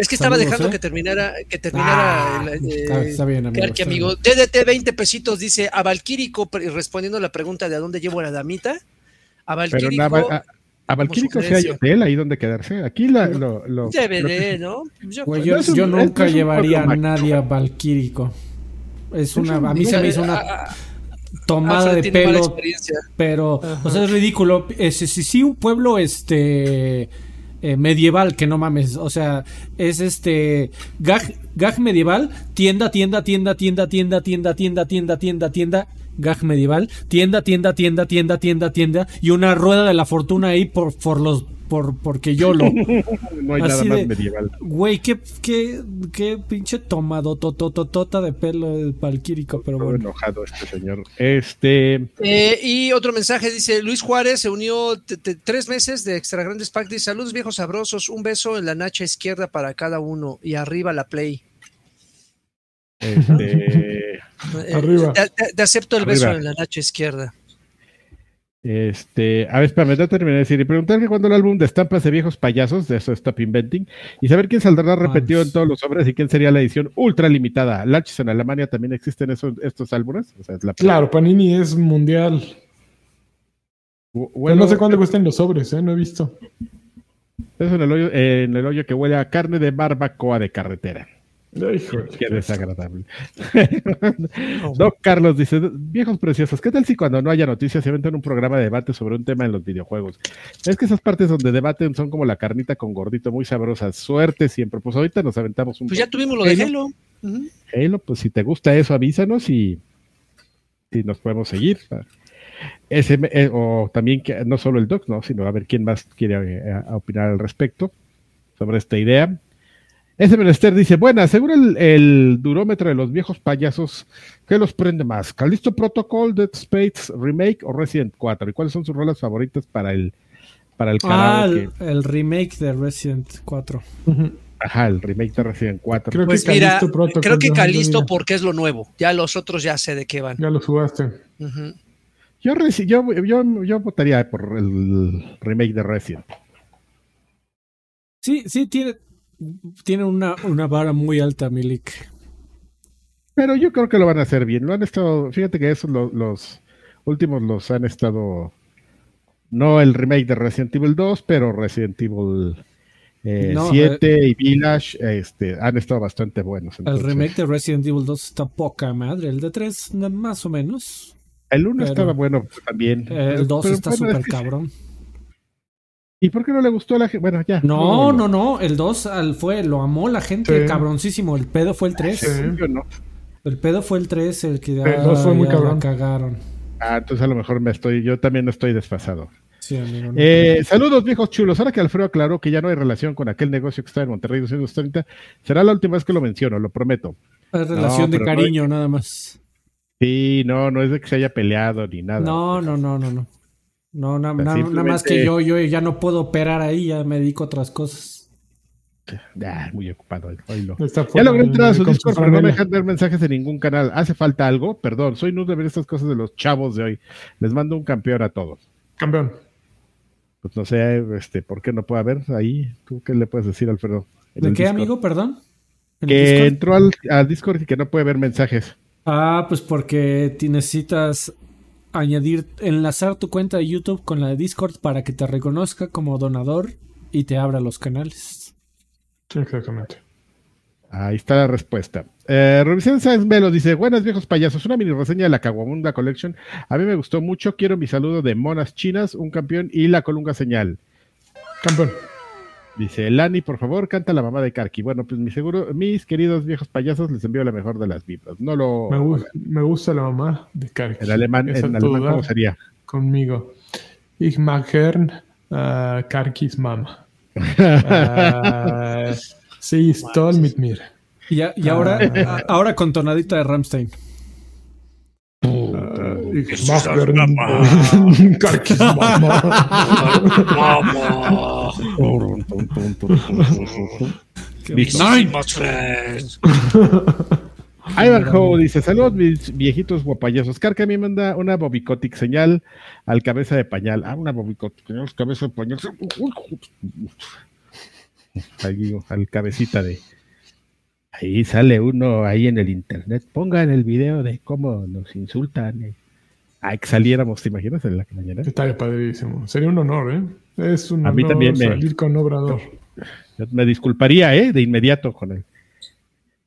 Es que estaba saludos, dejando ¿eh? que terminara, que terminara Ah, el, eh, está, está bien, amigo. Está amigo. bien. DDT 20 pesitos dice a Valquírico, respondiendo a la pregunta de a dónde llevo a la damita. A Valquírico. a, a Valquírico sí hay hotel ahí donde quedarse. Aquí la, lo, lo- DVD, ¿no? Yo creo- yo, un- nunca llevaría a nadie a Valquírico. Es una, un- a mí se me hizo una. tomada de pelo, pero, Ajá. o sea, es ridículo. Es, si sí, un pueblo, este, eh, medieval, que no mames, o sea, es este, gag, gag medieval, tienda, tienda, tienda, tienda, tienda, tienda, tienda, tienda, tienda, tienda, gag medieval, tienda, tienda, tienda, tienda, tienda, tienda, y una rueda de la fortuna ahí por, por los, por, porque yo lo, <laughs> No hay nada más de- medieval. güey, qué, qué, qué pinche tomado, tototota de pelo del palquírico, pero bueno. enojado este señor. Este, Eh, y otro mensaje dice: Luis Juárez se unió tres meses de Extra Grandes Pack. Dice: Saludos viejos sabrosos, un beso en la nacha izquierda para cada uno y arriba la play. este, <laughs> Eh, Arriba. Te, te- te acepto el beso en la nacha izquierda. Este, a ver, espérame, ya terminé de decir, y preguntar que cuando el álbum de estampas de viejos payasos, de eso Stop Inventing, y saber quién saldrá repetido en todos los sobres y quién sería la edición ultra limitada. Lachis en Alemania también existen esos, estos álbumes. O sea, es la Claro, Panini es mundial. Bueno, no sé cuánto cuestan los sobres, ¿eh? No he visto. Eso en el hoyo, eh, en el hoyo que huele a carne de barbacoa de carretera. Qué desagradable. <laughs> Doc Carlos dice, viejos preciosos, ¿qué tal si cuando no haya noticias se inventan un programa de debate sobre un tema en los videojuegos? Es que esas partes donde debaten son como la carnita con gordito, muy sabrosas. Suerte siempre. Pues ahorita nos aventamos un Pues ya tuvimos lo de Halo. Halo. Pues si te gusta eso, avísanos y, y nos podemos seguir. Eh, o también que no solo el Doc, ¿no? sino a ver quién más quiere eh, a- opinar al respecto sobre esta idea. Ese menester dice, bueno, seguro el, el durómetro de los viejos payasos, ¿qué los prende más? ¿Calisto Protocol, Dead Space Remake o Resident 4? ¿Y cuáles son sus rolas favoritas para el para el Ah, el, el remake de Resident 4. Ujú. Ajá, el remake de Resident 4. Creo Pues que mira, Callisto Protocol creo que Calisto porque es lo nuevo. Ya los otros ya sé de qué van. Ya lo jugaste. Yo, yo, yo, yo votaría por el remake de Resident. Sí, sí, tiene, tiene una, una vara muy alta, Milik. Pero yo creo que lo van a hacer bien. Lo han estado, fíjate que esos lo- los últimos los han estado, no el remake de Resident Evil 2, pero Resident Evil eh, No, 7 y Village este, han estado bastante buenos. El remake de Resident Evil 2 está poca madre. El de 3, na- más o menos. El 1 pero- estaba bueno también. El 2 Pero, está bueno, súper es que- cabrón. ¿Y por qué no le gustó a la gente? Bueno, ya. No, no, no. El 2 al- fue, lo amó la gente Sí. cabroncísimo. El pedo fue el 3. Sí. Yo no. El pedo fue el 3, el que El dos fue muy ya la cabrón. cagaron. Ah, entonces a lo mejor me estoy, yo también no estoy desfasado. Sí, amigo. no. Eh, saludos viejos chulos. Ahora que Alfredo aclaró que ya no hay relación con aquel negocio que está en Monterrey 230, será la última vez que lo menciono, lo prometo. es relación no, de cariño, nada más. Sí, no, no es de que se haya peleado ni nada. No, no, no, no, no. No, na- na- Simplemente- nada más que yo, yo ya no puedo operar ahí, ya me dedico a otras cosas. Ah, muy ocupado. oílo. Está Ya logré entrar a su Discord, pero no me dejan ver mensajes en ningún canal. ¿Hace falta algo? Perdón, soy nudo de ver estas cosas de los chavos de hoy. Les mando un campeón a todos. Campeón. Pues no sé, este, ¿por qué no puede haber ahí? ¿Tú qué le puedes decir, Alfredo? ¿De qué, Discord. amigo? Perdón. ¿En el Que Discord? entró al, al Discord y que no puede ver mensajes. Ah, pues porque necesitas añadir, enlazar tu cuenta de YouTube con la de Discord para que te reconozca como donador y te abra los canales. Sí, exactamente. Ahí está la respuesta. Eh, Revisión Sáenz Melo dice: Buenas viejos payasos, una mini reseña de la Caguamunda Collection. A mí me gustó mucho. Quiero mi saludo de Monas Chinas, un campeón y la Colunga Señal. Campeón. Dice Lani, por favor, canta la mamá de Karki. Bueno, pues mi seguro, mis queridos viejos payasos, les envío la mejor de las vibras. No lo. Me, gu- me gusta la mamá de Karki. En alemán, en alemán ¿cómo sería? Conmigo. Ich mag gern äh, Karkis Mama. Äh, sie ist toll mit mir. Y, ya- y ahora, a- ahora con tonadita de Ramstein. Ich mag gern <laughs> Karkis Mama. <laughs> Listo. Ivanhoe dice: Saludos, mis viejitos guapayasos. Carca a mí me manda una bobicotic señal al cabeza de pañal. Ah, una bobicotic señal, cabeza de pañal. Ahí, al cabecita de. Ahí sale uno ahí en el internet. Pongan el video de cómo nos insultan. eh. Ah, que saliéramos, ¿te imaginas? En la mañana. Estaría padrísimo. Sería un honor, ¿eh? Es un A mí también me- salir con Obrador. Me disculparía, ¿eh? De inmediato con él.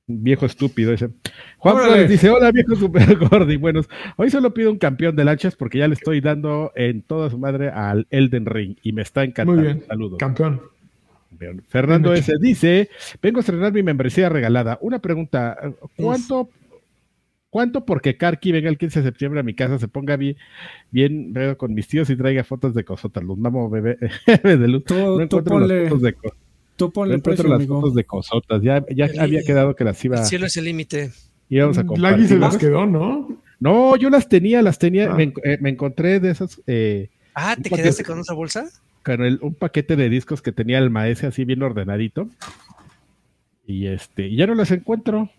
Viejo estúpido ese. Juan. Flores dice, hola viejo super gordi. Buenos, hoy solo pido un campeón de lanchas porque ya le estoy dando en toda su madre al Elden Ring y me está encantando. Muy bien. Saludos. Campeón. Fernando S. dice, vengo a estrenar mi membresía regalada. Una pregunta, ¿cuánto, cuánto porque Karki venga el 15 de septiembre a mi casa, se ponga bien, bien veo, con mis tíos y traiga fotos de cosotas? Los mamo, <laughs> bebé, de luz. Tú, No tú encuentro ponle, las fotos de, co- tú ponle encuentro precio, las amigo. fotos de cosotas. Ya, ya El- había quedado que las iba, El cielo es el límite. íbamos a Lagui compartir. se las quedó, ¿no? No, yo las tenía, las tenía, Ah. me, eh, me encontré de esas, eh, Ah, ¿te paquete. quedaste con esa bolsa? con el- un paquete de discos que tenía el maese así bien ordenadito. Y este, y ya no las encuentro.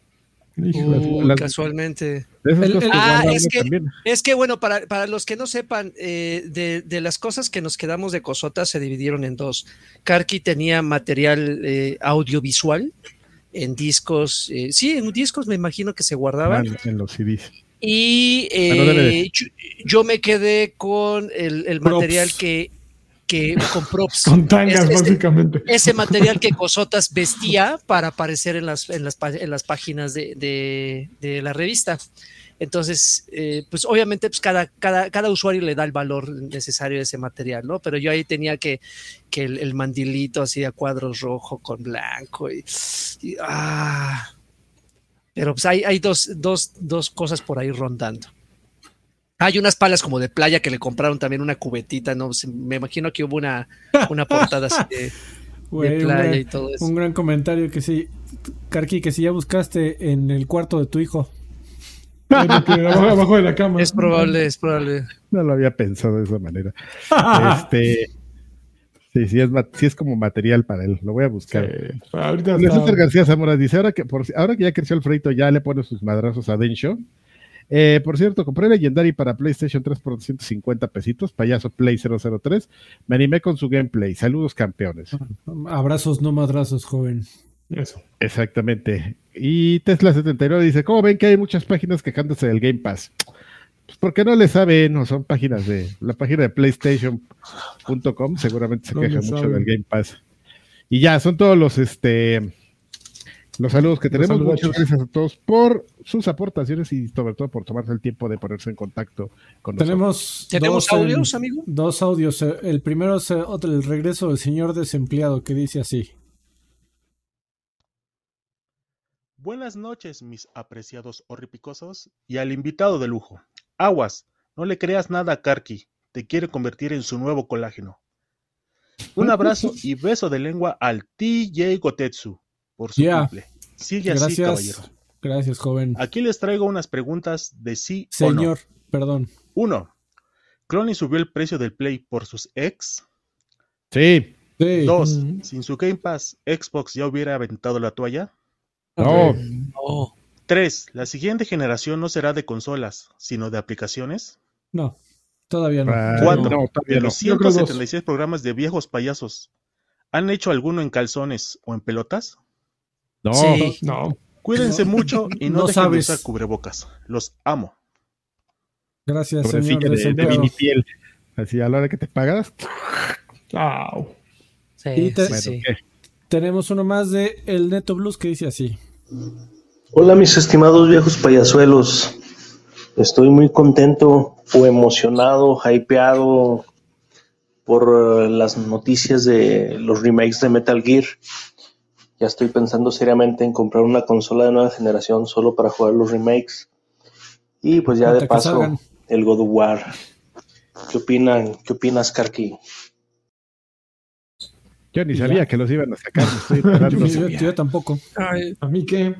Uh, las- casualmente. El- el- Ah, es que- también. Es que bueno, para, para los que no sepan, eh, de, de las cosas que nos quedamos de Cosota se dividieron en dos. Karki tenía material eh, audiovisual en discos, eh, sí, en discos me imagino que se guardaban. Ah, en los CDs. Y Ah, eh, yo, yo me quedé con el, el material que, que con props. <laughs> Con tangas, Es- básicamente. ese material que Cosotas vestía para aparecer en las, en las, en las páginas de, de- de la revista. Entonces, eh, pues obviamente pues cada, cada, cada usuario le da el valor necesario a ese material, ¿no? Pero yo ahí tenía que, que el, el mandilito así a cuadros rojo con blanco y, y- ah. Pero pues hay, hay dos, dos, dos cosas por ahí rondando. Hay unas palas como de playa que le compraron también una cubetita, ¿no? Se- Me imagino que hubo una, una portada así de, <laughs> playa gran, y todo eso. un gran comentario que sí. Karki, que si ya buscaste en el cuarto de tu hijo. <laughs> Abajo, abajo de la cama. Es probable, es probable. No lo había pensado de esa manera. <laughs> este, sí, sí es, sí es como material para él. Lo voy a Sí, buscar. ahorita está- César García Zamora dice, ahora que, por, ahora que ya creció el freito, ya le pone sus madrazos a Densho. Eh, por cierto, compré Legendary para PlayStation 3 por 150 pesitos, payaso Play 003. Me animé con su gameplay. Saludos, campeones. Abrazos, no madrazos, joven. Eso. Exactamente. Y Tesla 79 dice, ¿cómo ven que hay muchas páginas quejándose del Game Pass? Pues porque no le saben, o son páginas de la página de PlayStation.com, seguramente se No queja mucho saben. del Game Pass. Y ya, son todos los este los saludos que tenemos. Muchas gracias a todos por sus aportaciones y sobre todo por tomarse el tiempo de ponerse en contacto con nosotros. Tenemos, ¿Tenemos audios, amigo? Dos audios. El primero es eh, otro, el regreso del señor desempleado que dice así. Buenas noches, mis apreciados horripicosos, y al invitado de lujo. Aguas, no le creas nada a Karki, te quiere convertir en su nuevo colágeno. Un abrazo <laughs> y beso de lengua al TJ Gotetsu por su Yeah. cumple. Sigue así, caballero. Gracias. Gracias, joven. Aquí les traigo unas preguntas de sí o no. Señor, perdón. Uno, ¿Clony subió el precio del Play por sus ex? Sí, Sí. Dos, Mm. sin su Game Pass, Xbox ya hubiera aventado la toalla. no. No. Tres, la siguiente generación no será de consolas, sino de aplicaciones. No, todavía no. Ah, Cuatro. no, De todavía no. los Yo creo dos. 176 programas de viejos payasos, ¿han hecho alguno en calzones o en pelotas? No, Sí. No. Cuídense No. mucho y no, No dejen sabes. de usar cubrebocas. Los amo. Gracias, sobre señor de, de desempleado. mini piel. Así a la hora que te pagas. Au. Sí, Y te- sí, Bueno, sí. ¿qué? Tenemos uno más de El Neto Blues que dice así. Hola mis estimados viejos payasuelos, estoy muy contento o emocionado, hypeado por eh, las noticias de los remakes de Metal Gear. Ya estoy pensando seriamente en comprar una consola de nueva generación solo para jugar los remakes. Y pues ya Hasta de paso salgan. el God of War. ¿Qué opinan? ¿Qué opinas, Karki? Yo ni sabía ya. que los iban a sacar. estoy enterando. <laughs> Yo, yo tampoco. Ay, ¿A mí qué?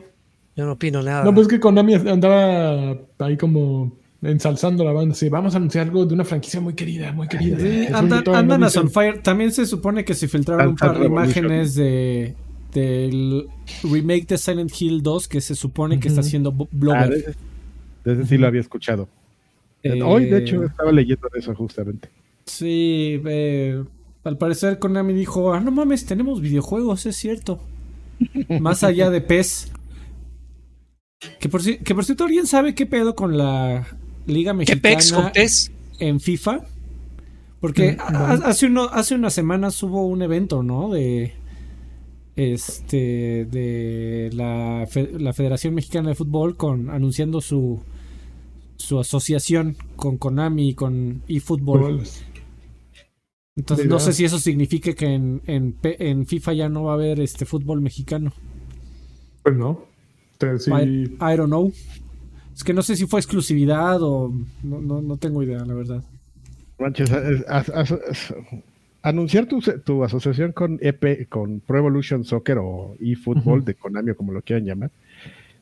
yo no opino nada. No, pues que Konami andaba ahí como ensalzando la banda. Sí, vamos a anunciar algo de una franquicia muy querida, muy querida. Sí, andan, no a Sunfire. También se supone que se filtraron un par de imágenes de del remake de Silent Hill 2 que se supone que está haciendo Ah, Blogger. de ese, de ese sí lo había escuchado. Eh, Hoy, de hecho, estaba leyendo de eso justamente. Sí, eh, al parecer Konami dijo, ah, no mames, tenemos videojuegos, es cierto. <laughs> Más allá de PES. Que por, que por cierto, ¿alguien sabe qué pedo con la Liga ¿Qué Mexicana pex con pez? en FIFA? Porque Mm, a- hace, uno, hace unas semanas hubo un evento, ¿no? De, este de la, fe- la Federación Mexicana de Fútbol con anunciando su su asociación con Konami y con eFootball. Entonces no sé si eso signifique que en, en, FIFA ya no va a haber este fútbol mexicano. Pues no. Entonces, I, sí. I don't know. Es que no sé si fue exclusividad o no, no, no tengo idea, la verdad. Manches, as- as- as- anunciar tu, tu asociación con EP, con Pro Evolution Soccer o eFootball de Konami o como lo quieran llamar.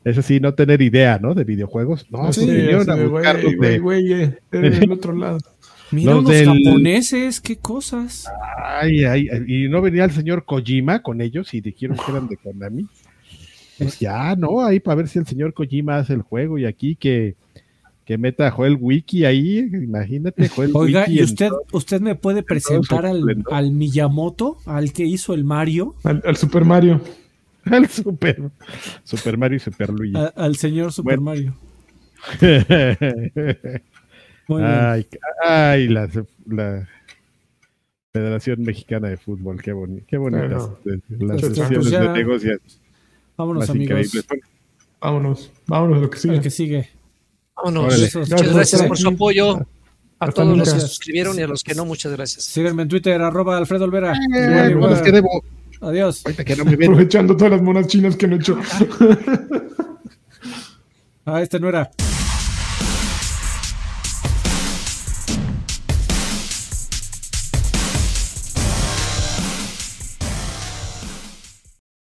Es así, no tener idea, ¿no? De videojuegos. No, Sí, vinieron a de, buscar de- güey, eh, <laughs> del otro lado. Mira Los unos del- japoneses, qué cosas. Ay, ay, ay, y no venía el señor Kojima con ellos y dijeron que eran de Konami. Pues ya, ¿no? Ahí para ver si el señor Kojima hace el juego y aquí que, que meta a Joel Wiki ahí, imagínate, Joel Oiga, Wiki ¿y usted, usted me puede presentar al, al Miyamoto, al que hizo el Mario, Al, al Super Mario. <laughs> al Super, Super Mario y Super Luigi. a- al señor Super Bueno. Mario? <laughs> Muy bien. ay, ay, la, la Federación Mexicana de Fútbol, qué, boni qué bonitas Bueno. las Pues, sesiones pues de negociación Vámonos, más amigos. increíbles. Vámonos. Vámonos a lo que sigue. El que sigue. Vámonos. Órale. Besos. Muchas Gracias, por su apoyo. A Hasta todos los que se suscribieron y a los que no, muchas gracias. Síganme en Twitter, arroba Alfredo Olvera. Eh, Igual, igual. bueno, es que debo, Adiós. Aprovechando todas las monas chinas que han hecho. Ah, este no era.